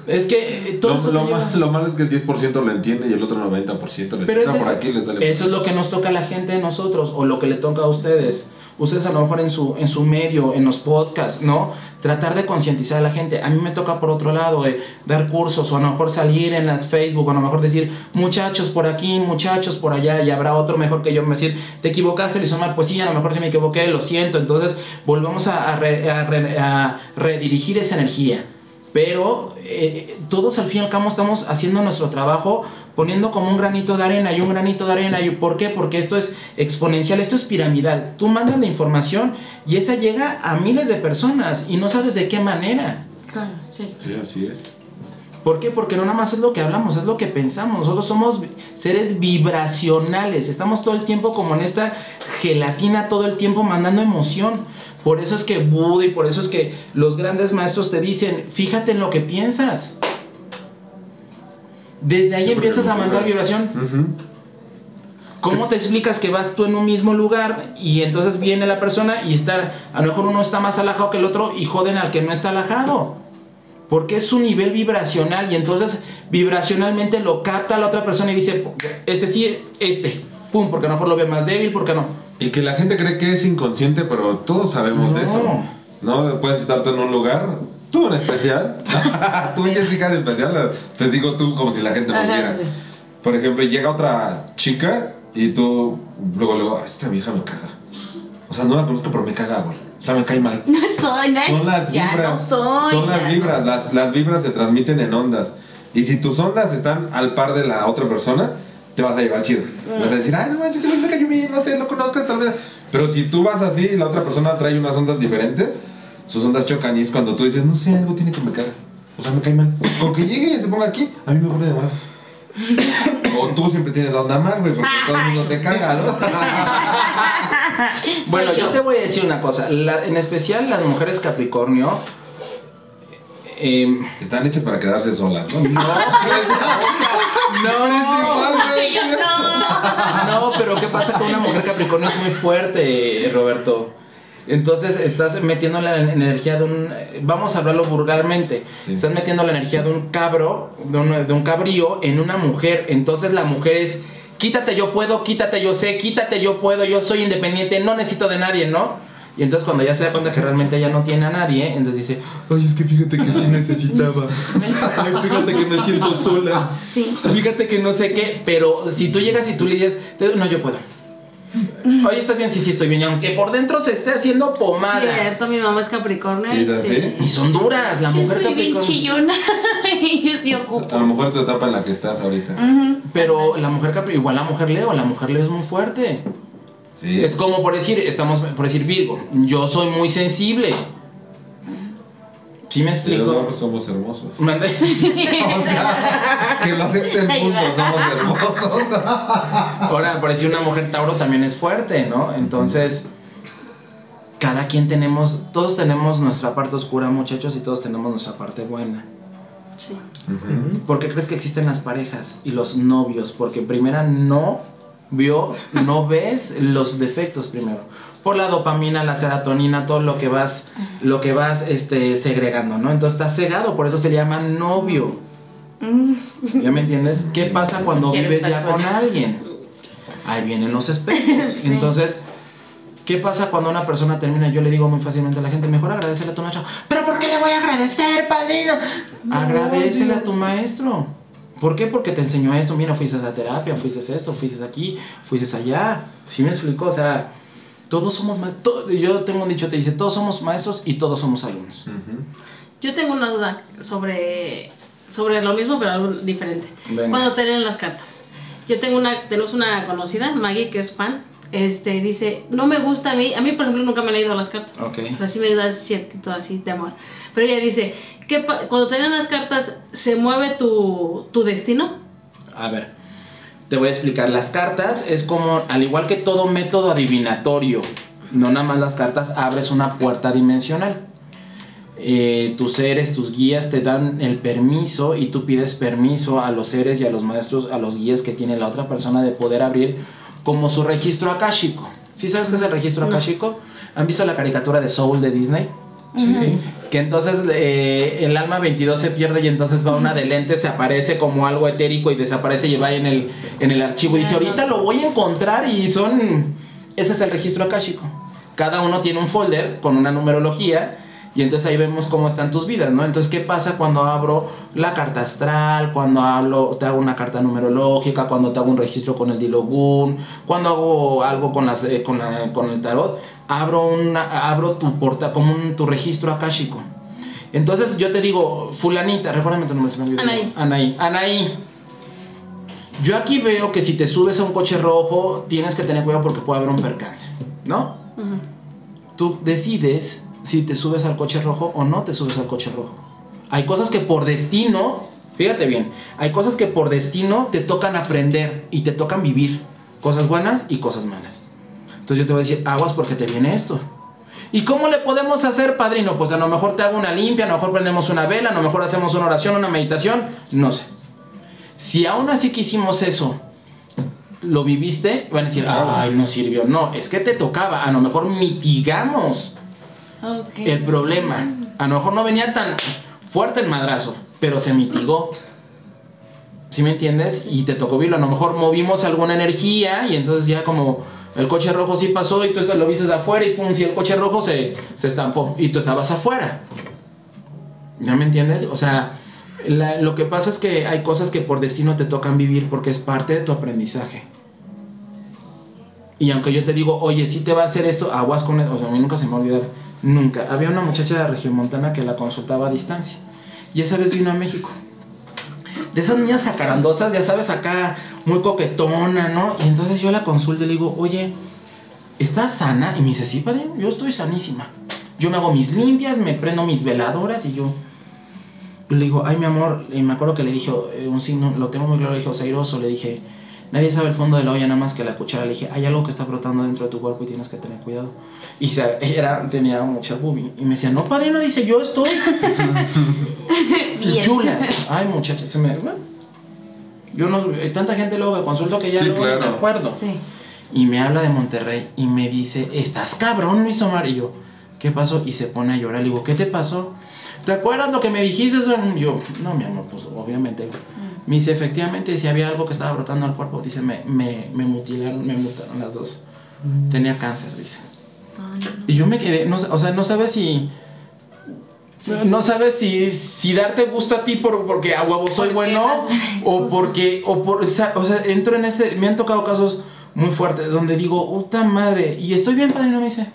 Es que eh, todo Lo, eso lo lleva- mal- lo malo es que el 10% lo entiende y el otro 90% les Pero ese por es- aquí les sale. Eso es lo que nos toca a la gente de nosotros o lo que le toca a ustedes. Ustedes a lo mejor en su, en su medio, en los podcasts, ¿no? Tratar de concientizar a la gente. A mí me toca por otro lado, eh, dar cursos o a lo mejor salir en la Facebook o a lo mejor decir, muchachos por aquí, muchachos por allá y habrá otro mejor que yo me decir, te equivocaste, lo hizo mal. Pues sí, a lo mejor se me equivoqué, lo siento. Entonces volvamos a, a re- a re- a redirigir esa energía. Pero eh, todos al fin y al cabo estamos haciendo nuestro trabajo poniendo como un granito de arena y un granito de arena. ¿Y por qué? Porque esto es exponencial, esto es piramidal. Tú mandas la información y esa llega a miles de personas y no sabes de qué manera. Claro, sí. Sí, así es. ¿Por qué? Porque no nada más es lo que hablamos, es lo que pensamos. Nosotros somos seres vibracionales. Estamos todo el tiempo como en esta gelatina, todo el tiempo mandando emoción. Por eso es que Buda y por eso es que los grandes maestros te dicen, fíjate en lo que piensas. Desde ahí Sí, empiezas a mandar vibración. ¿Cómo te explicas que vas tú en un mismo lugar y entonces viene la persona y está, a lo mejor uno está más alajado que el otro y joden al que no está alajado? Porque es su nivel vibracional y entonces vibracionalmente lo capta la otra persona y dice, este sí, este, pum, porque a lo mejor lo ve más débil, porque no. Y que la gente cree que es inconsciente, pero todos sabemos de No. eso. No puedes estar tú en un lugar, tú en especial, tú Jessica en especial, te digo tú como si la gente nos viera. sí. Por ejemplo, llega otra chica y tú luego luego, "Ah, esta vieja me caga. O sea, no la conozco, pero me caga, güey. O sea, me cae mal. No soy, no Son las ya vibras. no soy. son las ya vibras. no Las, las vibras se transmiten en ondas. Y si tus ondas están al par de la otra persona, te vas a llevar chido. Mm. Vas a decir, ay, no manches, güey me cayó bien, no sé, lo conozco tal vez. Pero si tú vas así y la otra persona trae unas ondas diferentes, sus ondas chocan y es cuando tú dices, no sé, algo tiene que me caga. O sea, me cae mal. Con que llegue y se ponga aquí, a mí me pone de malas. o tú siempre tienes la onda mal, güey, porque todo el mundo te caga, ¿no? Bueno, yo yo. te voy a decir una cosa, la- en especial las mujeres Capricornio, em, Están hechas para quedarse solas, ¿no? no, no, no. No, pero ¿qué pasa con una mujer Capricornio? Es muy fuerte, Roberto. Entonces estás metiendo la energía de un... Vamos a hablarlo vulgarmente. Sí. Estás metiendo la energía de un cabro, de un, de un cabrío en una mujer. Entonces la mujer es... quítate yo puedo, quítate yo sé, quítate yo puedo, yo soy independiente, no necesito de nadie, ¿no? Y entonces cuando ya se da cuenta que realmente ella no tiene a nadie, entonces dice, ay, es que fíjate que sí necesitaba. Ay, fíjate que me siento sola. Sí. Fíjate que no sé qué, pero si tú llegas y tú le dices, "Te- no, yo puedo. Oye, ¿estás bien? Sí, sí, estoy bien. Aunque por dentro se esté haciendo pomada. Cierto, mi mamá es Capricornio. ¿Y y es así? sí. Y son duras, la Yo mujer soy bien Capricornio. chillona y yo sí A ocupo. lo mejor tu etapa en la que estás ahorita. Pero la mujer Capri, igual la mujer Leo, la mujer Leo es muy fuerte. Sí. Es como por decir, estamos por decir Virgo, yo soy muy sensible. ¿Sí me Pero explico? no, pues somos hermosos. Mande. O sea, que lo acepten juntos, somos hermosos. Ahora, por decir una mujer Tauro también es fuerte, ¿no? Entonces, cada quien tenemos, todos tenemos nuestra parte oscura, muchachos, y todos tenemos nuestra parte buena. Sí. ¿Por qué crees que existen las parejas y los novios? Porque primera no vio, no ves los defectos primero. Por la dopamina, la serotonina, todo lo que vas, lo que vas este, segregando, ¿no? Entonces estás cegado, por eso se llama novio. Mm. ¿Ya me entiendes? ¿Qué pasa cuando vives ya con alguien? Ahí vienen los espejos. Sí. Entonces, ¿qué pasa cuando una persona termina? Yo le digo muy fácilmente a la gente, mejor agradecele a tu maestro. ¿Pero por qué le voy a agradecer, padrino? No, Agradecele no. a tu maestro. ¿Por qué? Porque te enseñó esto. Mira, fuiste a esa terapia, fuiste a esto, fuiste aquí, fuiste allá. ¿Sí me explicó? O sea, todos somos maestros. Yo tengo un dicho, te dice, todos somos maestros y todos somos alumnos. Yo tengo una duda sobre, sobre lo mismo, pero algo diferente. Venga. Cuando te leen las cartas. Yo tengo una, tenemos una conocida, Maggie, que es fan. Este, dice, no me gusta a mí, a mí por ejemplo nunca me han leído las cartas. Ok. O sea, sí me da cierto así de amor. Pero ella dice, que cuando te las cartas, ¿se mueve tu, tu destino? A ver, te voy a explicar. Las cartas es como, al igual que todo método adivinatorio, no nada más las cartas, abres una puerta dimensional. Eh, tus seres, tus guías te dan el permiso y tú pides permiso a los seres y a los maestros, a los guías que tiene la otra persona de poder abrir como su registro akáshico. ¿Sí sabes qué es el registro No. akáshico? ¿Han visto la caricatura de Soul de Disney? Sí. Sí, que entonces eh, el alma 22 se pierde y entonces va una de lentes, se aparece como algo etérico y desaparece y va en el, en el archivo y dice, ahorita lo voy a encontrar y son... Ese es el registro akáshico. Cada uno tiene un folder con una numerología y entonces ahí vemos cómo están tus vidas, ¿no? Entonces, ¿qué pasa cuando abro la carta astral, cuando hablo, te hago una carta numerológica, cuando te hago un registro con el Dilogun, cuando hago algo con, las, eh, con, la- con el tarot? Abro, una, abro tu porta, como un- tu registro akáshico. Entonces yo te digo, fulanita, recuérdame tu nombre. se me. Anaí. Anaí. Anaí. Yo aquí veo que si te subes a un coche rojo, tienes que tener cuidado porque puede haber un percance, ¿no? Tú decides si te subes al coche rojo o no te subes al coche rojo. Hay cosas que por destino, fíjate bien, hay cosas que por destino te tocan aprender y te tocan vivir. Cosas buenas y cosas malas. Entonces yo te voy a decir, aguas porque te viene esto. ¿Y cómo le podemos hacer, padrino? Pues a lo mejor te hago una limpia, a lo mejor prendemos una vela, a lo mejor hacemos una oración, una meditación, no sé. Si aún así que hicimos eso, lo viviste, van a decir, ay, no sirvió. No, es que te tocaba, a lo mejor mitigamos Ok. el problema. A lo mejor no venía tan fuerte el madrazo, pero se mitigó. ¿Sí me entiendes? Y te tocó vivirlo. A lo mejor movimos alguna energía y entonces ya como el coche rojo sí pasó y tú lo viste afuera y pum, si el coche rojo se, se estampó y tú estabas afuera. ¿Ya me entiendes? O sea, la- lo que pasa es que hay cosas que por destino te tocan vivir porque es parte de tu aprendizaje. Y aunque yo te digo, oye, si te va a hacer esto, aguas con eso. O sea, a mí nunca se me va a olvidar. Nunca. Había una muchacha de Regiomontana que la consultaba a distancia. Y esa vez vino a México. De esas niñas jacarandosas, ya sabes, acá muy coquetona, ¿no? Y entonces yo la consulto y le digo, oye, ¿estás sana? Y me dice, sí, padre, yo estoy sanísima. Yo me hago mis limpias, me prendo mis veladoras y yo... le digo, ay, mi amor, y me acuerdo que le dije eh, un signo, lo tengo muy claro, le dije, osairoso, le dije, nadie sabe el fondo de la olla nada más que la cuchara. Le dije, hay algo que está brotando dentro de tu cuerpo y tienes que tener cuidado. Y se, era, tenía mucha boobie. Y me decía, no, padre, no dice, yo estoy chulas. Ay, muchachas, se me... bueno, yo no... Hay tanta gente luego que consulto que ya Sí, luego ni me claro. acuerdo. Sí. Y me habla de Monterrey y me dice, estás cabrón, Luis Omar. Y yo, ¿qué pasó? Y se pone a llorar. Le digo, ¿qué te pasó? ¿Te acuerdas lo que me dijiste? Y yo, no, mi amor, pues obviamente Me dice, efectivamente, si había algo que estaba brotando al cuerpo, dice, me, me, me mutilaron, me mutaron las dos. Tenía cáncer, dice. No, no, no. Y yo me quedé, no, o sea, no sabes si... No sabes si, si darte gusto a ti por, porque a huevo soy bueno o porque, o por, o sea, entro en este, me han tocado casos muy fuertes donde digo, puta madre, y estoy bien, padrino, me dice,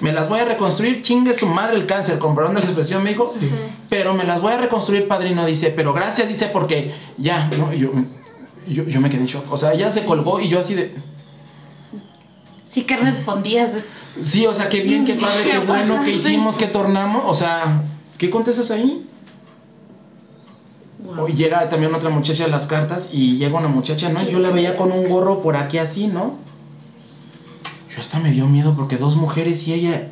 me las voy a reconstruir, chingue su madre el cáncer, de la expresión, me dijo, Sí. pero me las voy a reconstruir, padrino, dice, pero gracias, dice, porque ya, ¿no? Y yo, yo, yo me quedé en shock, o sea, ella se colgó y yo así de, Sí que respondías. sí, o sea, qué bien, qué padre, qué ¿Qué bueno, pasa? qué hicimos, qué tornamos, o sea, ¿qué contestas ahí? Wow. O llega también otra muchacha de las cartas y llega una muchacha, ¿no? Yo la veía con un gorro por aquí así, ¿no? Yo hasta me dio miedo porque dos mujeres y ella...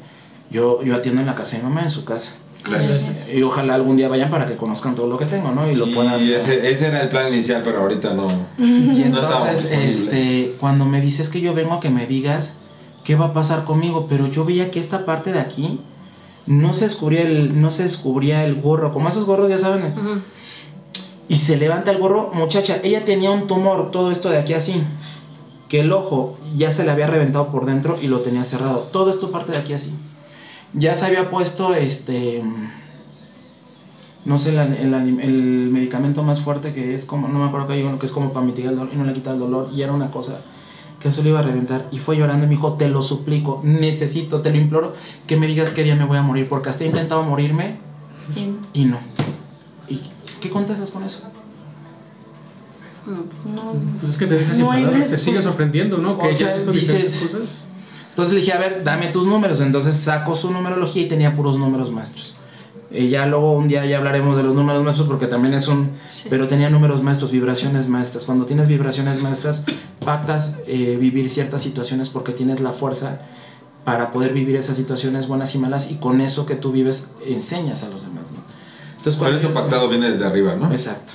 Yo, yo atiendo en la casa de mi mamá, en su casa. Gracias. Y ojalá algún día vayan para que conozcan todo lo que tengo, ¿no? Y lo Sí, puedan... ese, ese era el plan inicial, pero ahorita no. Y No entonces, disponibles. este, cuando me dices que yo vengo a que me digas qué va a pasar conmigo, pero yo veía que esta parte de aquí no se descubría el, no se descubría el gorro, como esos gorros ya saben, Ujú. y se levanta el gorro, muchacha, ella tenía un tumor, todo esto de aquí así, que el ojo ya se le había reventado por dentro y lo tenía cerrado, todo esto parte de aquí así. Ya se había puesto este no sé, el, el, el medicamento más fuerte que es como, no me acuerdo que uno que es como para mitigar el dolor y no le quita el dolor y era una cosa que eso le iba a reventar y fue llorando y me dijo, te lo suplico, necesito, te lo imploro, que me digas qué día me voy a morir porque hasta he intentado morirme y no. ¿Y qué contestas con eso? No. Pues es que te deja sin No palabras, te sigue sorprendiendo, ¿no? Que ya visto diferentes dices- cosas. Entonces le dije, a ver, dame tus números. Entonces saco su numerología y tenía puros números maestros. Eh, ya luego un día ya hablaremos de los números maestros porque también es un... Sí. Pero tenía números maestros, vibraciones maestras. Cuando tienes vibraciones maestras, pactas eh, vivir ciertas situaciones porque tienes la fuerza para poder vivir esas situaciones buenas y malas y con eso que tú vives enseñas a los demás. ¿no? Entonces, Por cuando eso pactado viene desde arriba, ¿no? Exacto.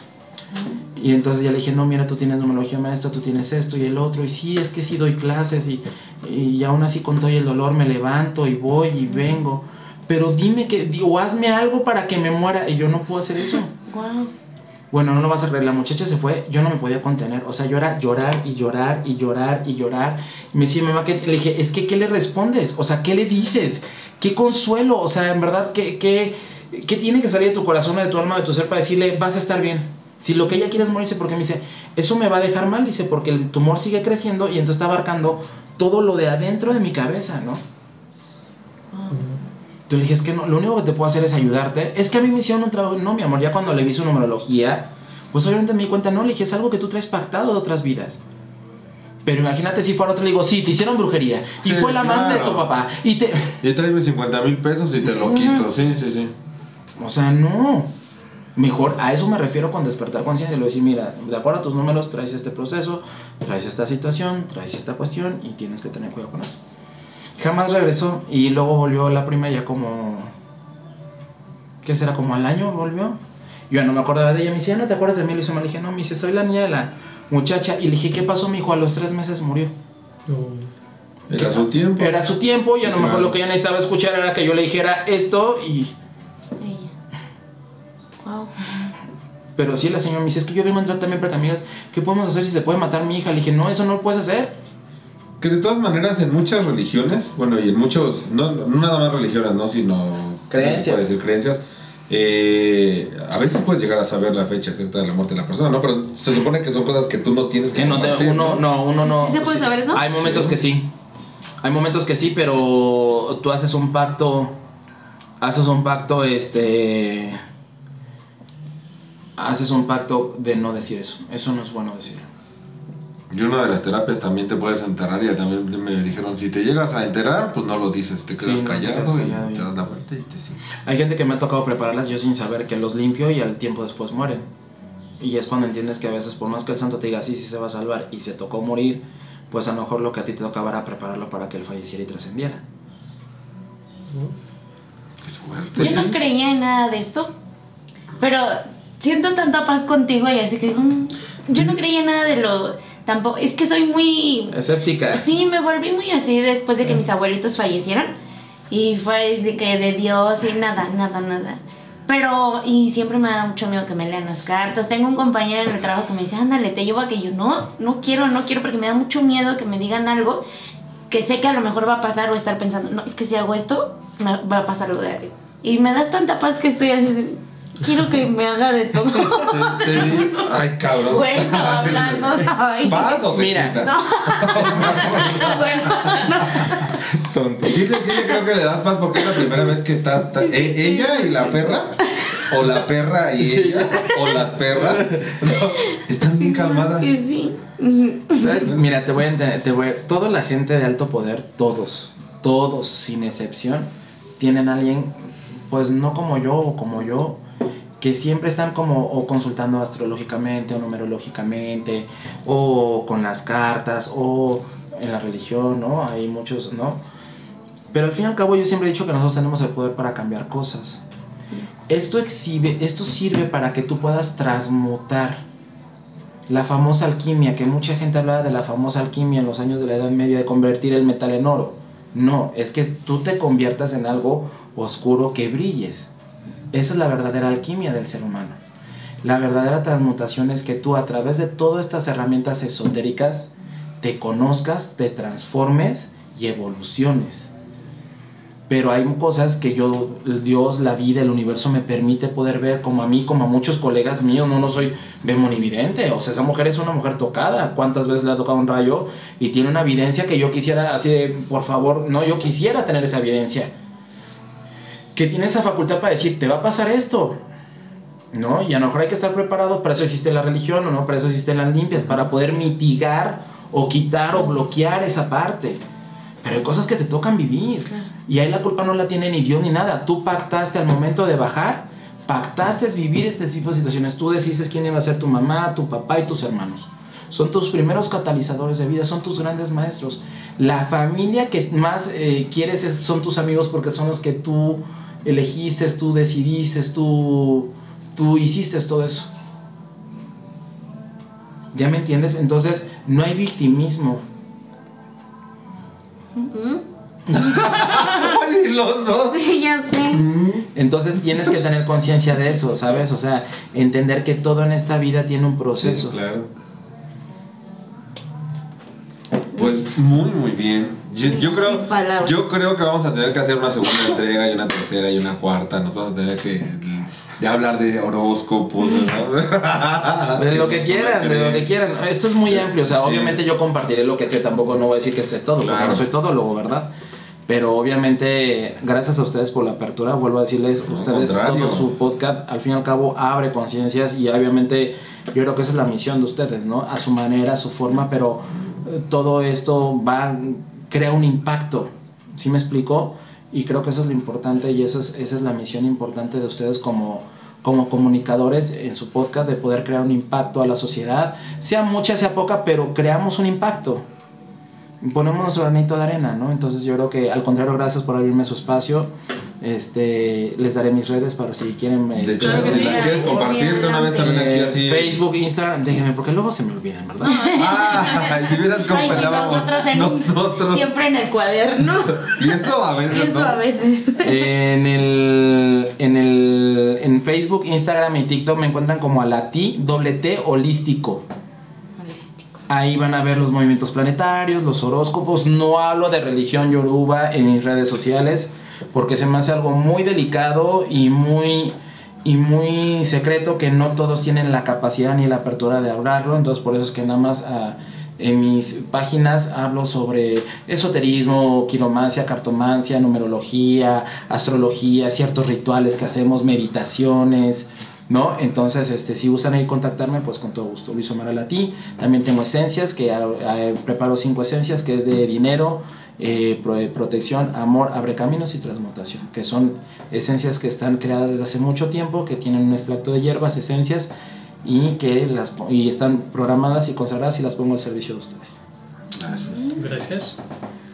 Y entonces ya le dije, no, mira, tú tienes numerología maestra, tú tienes esto y el otro. Y sí, es que sí doy clases y, y aún así con todo el dolor me levanto y voy y vengo. Pero dime que, digo, hazme algo para que me muera. Y yo no puedo hacer eso. Wow. Bueno, no lo vas a creer. La muchacha se fue, yo no me podía contener. O sea, yo era llorar y llorar y llorar y llorar. Y me decía mamá que le dije, es que ¿qué le respondes? O sea, ¿qué le dices? ¿Qué consuelo? O sea, en verdad, ¿qué, qué, qué tiene que salir de tu corazón de tu alma, de tu ser para decirle, vas a estar bien? Si lo que ella quiere es morirse, porque me dice, eso me va a dejar mal, dice, porque el tumor sigue creciendo y entonces está abarcando todo lo de adentro de mi cabeza, ¿no? Yo le dije, es que no, lo único que te puedo hacer es ayudarte. Es que a mí me hicieron un trabajo. No, mi amor, ya cuando le vi su numerología, pues obviamente me di cuenta, no, le dije, es algo que tú traes pactado de otras vidas. Pero imagínate si fuera otro, le digo, sí, te hicieron brujería. Y fue la amante de claro. tu papá. Y te. Y tráeme 50 mil pesos y te lo quito. Sí, sí, sí. O sea, no. Mejor a eso me refiero con despertar conciencia. A decir, mira, de acuerdo a tus números, traes este proceso, traes esta situación, traes esta cuestión y tienes que tener cuidado con eso. Jamás regresó y luego volvió la prima ya como. ¿Qué será? Como al año volvió. Yo ya no me acordaba de ella. Me dice, "¿Ya ¿no te acuerdas de mí? Le. Le dije, no, me dice, soy la niña de la muchacha. Y le dije, ¿qué pasó, mi hijo? A los tres meses murió. No. Era su tiempo. Era su tiempo y a lo mejor claro. lo que ella necesitaba escuchar era que yo le dijera esto y. Pero sí, la señora me dice, es que yo vengo a entrar también para que amigas, ¿qué podemos hacer si se puede matar mi hija? Le dije, no, eso no lo puedes hacer. Que de todas maneras en muchas religiones, bueno, y en muchos, no, no nada más religiones, ¿no? Sino... ¿qué se le Creencias. puede decir? creencias. eh, a veces puedes llegar a saber la fecha exacta de la muerte de la persona, ¿no? Pero se supone que son cosas que tú no tienes que Que no te- uno, no, uno ¿Sí- no. sí se puede saber eso? Hay momentos Sí. que sí. Hay momentos que sí, pero tú haces un pacto. Haces un pacto, este. Haces un pacto de no decir eso. Eso no es bueno decir. Y una de las terapias también te puedes enterrar y también me dijeron, si te llegas a enterar, pues no lo dices, te quedas Sí, no te callado, quedas callado y y- te das la vuelta y te sigues. Hay gente que me ha tocado prepararlas yo sin saber que los limpio y al tiempo después mueren. Y es cuando entiendes que a veces, por más que el santo te diga sí, sí se va a salvar y se tocó morir, pues a lo mejor lo que a ti te tocaba era prepararlo para que él falleciera y trascendiera. Qué suerte. Yo no creía en nada de esto, pero siento tanta paz contigo y así que digo, "Mm, yo no creía nada de lo tampoco, es que soy muy Escéptica. sí, me volví muy así después de que mis abuelitos fallecieron y fue de que de Dios y nada, nada, nada. Pero, y siempre me da mucho miedo que me lean las cartas. Tengo un compañero en el trabajo que me dice, ándale, te llevo a que yo no, no quiero, no quiero, porque me da mucho miedo que me digan algo que sé que a lo mejor va a pasar o estar pensando, no, es que si hago esto, me va a pasar lo de arriba. Y me das tanta paz que estoy así quiero que me haga de todo. Te- te di- Ay, cabrón. Bueno, hablando, ay. ¿Paz o te Mira. excita? bueno, no. Tonto. Sí, le- sí le creo que le das paz porque es la primera vez que está, está- e- ella y la perra, o la perra y ella, o las perras, no, están bien calmadas. Que sí. Ujú. ¿Sabes? Mira, te voy a entender, te voy a- toda la gente de alto poder, todos, todos sin excepción, tienen a alguien, pues no como yo o como yo, que siempre están como o consultando astrológicamente o numerológicamente, o con las cartas, o en la religión, ¿no? Hay muchos, ¿no? Pero al fin y al cabo yo siempre he dicho que nosotros tenemos el poder para cambiar cosas. Esto exhibe, esto sirve para que tú puedas transmutar la famosa alquimia, que mucha gente hablaba de la famosa alquimia en los años de la Edad Media de convertir el metal en oro. No, es que tú te conviertas en algo oscuro que brilles. Esa es la verdadera alquimia del ser humano. La verdadera transmutación es que tú a través de todas estas herramientas esotéricas te conozcas, te transformes y evoluciones. Pero hay cosas que yo, Dios, la vida, el universo me permite poder ver, como a mí, como a muchos colegas míos, no, no soy vidente. O sea, esa mujer es una mujer tocada. ¿Cuántas veces le ha tocado un rayo? Y tiene una evidencia que yo quisiera, así de, por favor, no, yo quisiera tener esa evidencia. Que tiene esa facultad para decir, te va a pasar esto. ¿No? Y a lo mejor hay que estar preparado, para eso existe la religión, ¿o no? Para eso existen las limpias, para poder mitigar o quitar o bloquear esa parte. Pero hay cosas que te tocan vivir. Claro. Y ahí la culpa no la tiene ni Dios ni nada. Tú pactaste al momento de bajar, pactaste vivir este tipo de situaciones. Tú decidiste quién iba a ser tu mamá, tu papá y tus hermanos. Son tus primeros catalizadores de vida, son tus grandes maestros. La familia que más eh, quieres es- son tus amigos porque son los que tú elegiste, tú decidiste, tú, tú hiciste todo eso. ¿Ya me entiendes? Entonces, no hay victimismo. ¿Mm? Ay, los dos. Sí, ya sé. Mm. Entonces tienes que tener conciencia de eso, ¿sabes? O sea, entender que todo en esta vida tiene un Sí, proceso. claro. Muy, muy bien. Yo, yo creo, yo creo que vamos a tener que hacer una segunda entrega y una tercera y una cuarta. Nos vamos a tener que de hablar de horóscopos, ¿no? De lo que quieran, de lo que quieran. Esto es muy amplio, o sea, Sí. obviamente yo compartiré lo que sé, tampoco no voy a decir que sé todo, porque no soy todólogo, ¿verdad? Pero obviamente, gracias a ustedes por la apertura, vuelvo a decirles, Al ustedes, contrario. todo su podcast, al fin y al cabo, abre conciencias y obviamente yo creo que esa es la misión de ustedes, ¿no? A su manera, a su forma, pero eh, todo esto va, crea un impacto, ¿sí me explico? Y creo que eso es lo importante y esa es, esa es la misión importante de ustedes como, como comunicadores en su podcast, de poder crear un impacto a la sociedad, sea mucha, sea poca, pero creamos un impacto ponemos nuestro granito de arena, ¿no? Entonces yo creo que al contrario, gracias por abrirme su espacio. Este, les daré mis redes para si quieren De este, hecho, Claro que si las quieres compartir de una vez también aquí así. Facebook, Instagram, déjenme porque luego se me olvidan, ¿verdad? Ah, si vieras cómo nosotros, en- nosotros. siempre en el cuaderno. Y eso a veces Eso no. a veces. en el en el en Facebook, Instagram y TikTok me encuentran como a la T, doble T holístico. Ahí van a ver los movimientos planetarios, los horóscopos. No hablo de religión yoruba en mis redes sociales porque se me hace algo muy delicado y muy y muy secreto que no todos tienen la capacidad ni la apertura de hablarlo. Entonces por eso es que nada más ah, en mis páginas hablo sobre esoterismo, quiromancia, cartomancia, numerología, astrología, ciertos rituales que hacemos, meditaciones. ¿No? Entonces, este, si gustan ahí contactarme, pues con todo gusto. Luis Omar Alatí. También tengo esencias, que preparo cinco esencias, que es de dinero, eh, pro- eh, protección, amor, abre caminos y transmutación, que son esencias que están creadas desde hace mucho tiempo, que tienen un extracto de hierbas, esencias, y que las, po- y están programadas y consagradas y las pongo al servicio de ustedes. Gracias. Gracias.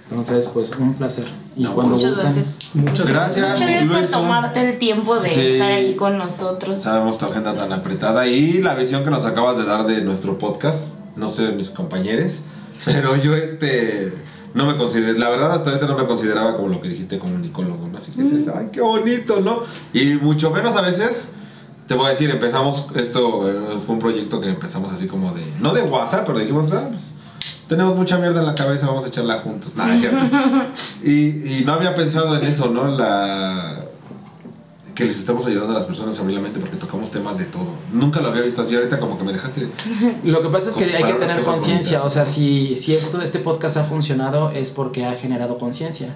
Entonces, pues un placer. Y No, cuando Muchas gusten, gracias. Muchas Gracias. Muchas gracias por tomarte el tiempo de Sí. estar aquí con nosotros. Sabemos tu agenda tan apretada y la visión que nos acabas de dar de nuestro podcast. No sé mis compañeros, pero yo este no me considero, la verdad hasta ahorita no me consideraba como lo que dijiste comunicólogo, ¿no? Así que dices, ay, qué bonito, ¿no? Y mucho menos a veces, te voy a decir, empezamos, esto eh, fue un proyecto que empezamos así como de, no de WhatsApp, pero dijimos, ah, pues, tenemos mucha mierda en la cabeza, vamos a echarla juntos. Nada, es cierto. y, y no había pensado en eso, ¿no? La que les estamos ayudando a las personas a abrir la mente porque tocamos temas de todo. Nunca lo había visto así, ahorita como que me dejaste... Lo que pasa es que hay que tener conciencia, o sea, si, si esto, este podcast ha funcionado es porque ha generado conciencia.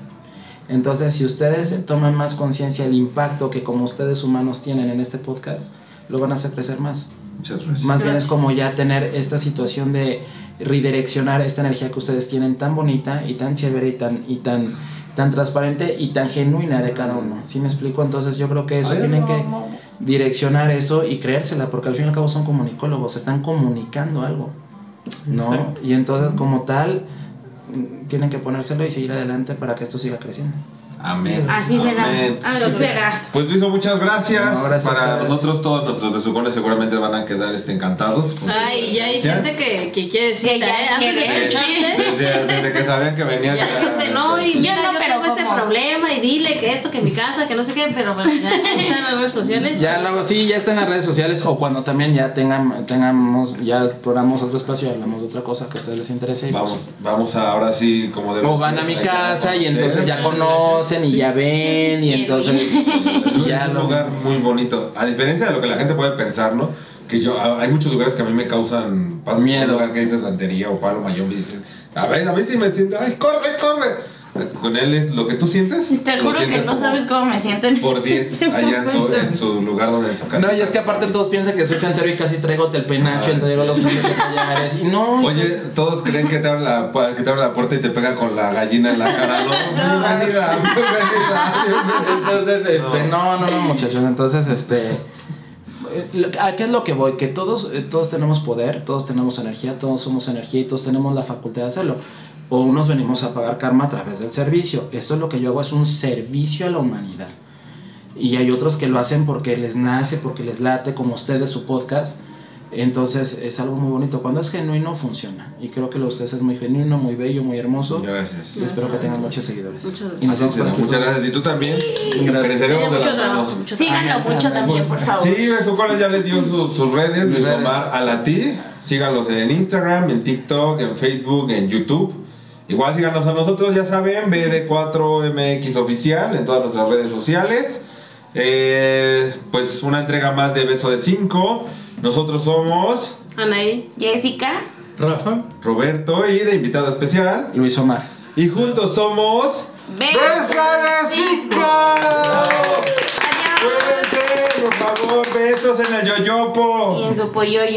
Entonces, si ustedes toman más conciencia del impacto que como ustedes humanos tienen en este podcast, lo van a hacer crecer más. Muchas gracias. Más bien es como ya tener esta situación de redireccionar esta energía que ustedes tienen tan bonita y tan chévere y tan, y tan, tan transparente y tan genuina de cada uno. ¿Sí me explico? Entonces yo creo que eso Ay, tienen no, que no. direccionar eso y creérsela, porque al fin y al cabo son comunicólogos, están comunicando algo. ¿no? Exacto. Y entonces como tal, tienen que ponérselo y seguir adelante para que esto siga creciendo. Amén. Así será. Así será. Pues Luiso, muchas gracias. No, gracias a Para nosotros todos nuestros besucones seguramente van a quedar este, encantados. Ay, ya hay gente que, que quiere decir, Que ya ¿eh? Antes de escucharte. Desde, desde que sabían que venía. Ya hay gente, no, y Yo no, yo, pero tengo este problema y dile que esto, que en mi casa, que no sé qué, pero bueno, ya están en las redes sociales. Ya luego sí, ya está en las redes sociales o cuando también ya tengan, tengamos, ya exploramos otro espacio y hablamos de otra cosa que a ustedes les interese. y pues, Vamos, vamos a ahora sí, como debe O van a mi casa y entonces ya conocen y ya ven y entonces Es ya un lo- lugar muy bonito. A diferencia de lo que la gente puede pensar, ¿no? Que yo, a- hay muchos lugares que a mí me causan pasas por Miedo. un lugar que dice santería o palo mayombe y dices, a ver, a mí sí me siento, ay, corre, corre. Con él es lo que tú sientes. Te juro que no como sabes cómo me siento en Por 10 allá en su, en su lugar donde en su casa. No, y es que aparte todos piensan que soy santero y casi traigo el penacho, Ah, sí. los muñecos de. Y no, Oye, todos creen que te abre la, pu- que te abre la puerta y te pega con la gallina en la cara, ¿no? Bienvenida. Entonces, este, no, no, no, muchachos. Entonces, este. ¿A qué es lo que voy? Que todos, eh, todos tenemos poder, todos tenemos energía, todos somos energía y todos tenemos la facultad de hacerlo. O unos venimos a pagar karma a través del servicio. Esto es lo que yo hago, es un servicio a la humanidad. Y hay otros que lo hacen porque les nace, porque les late, como ustedes, su podcast. Entonces es algo muy bonito. Cuando es genuino, funciona. Y creo que lo de ustedes es muy genuino, muy bello, muy hermoso. Gracias. Y espero que tengan muchos seguidores. Muchas gracias. Y nos vemos aquí. Muchas gracias. Y tú también. Gracias. Tiene de mucho trabajo, mucho Síganlo mucho también, por favor. Sí, Besucones ya les dio su- sus redes, Luis. Omar Alati. Síganlos en Instagram, en TikTok, en Facebook, en YouTube. Igual síganos a nosotros, ya saben, BD4MX Oficial en todas nuestras redes sociales. Eh, pues una entrega más de Beso de 5. Nosotros somos Anaí. Jessica. Rafa. Roberto y de invitado especial. Luis Omar. Y juntos somos... Beso ¡Beso de 5! Adiós. Cuídense, por favor, besos en el yoyopo. Y en su pollo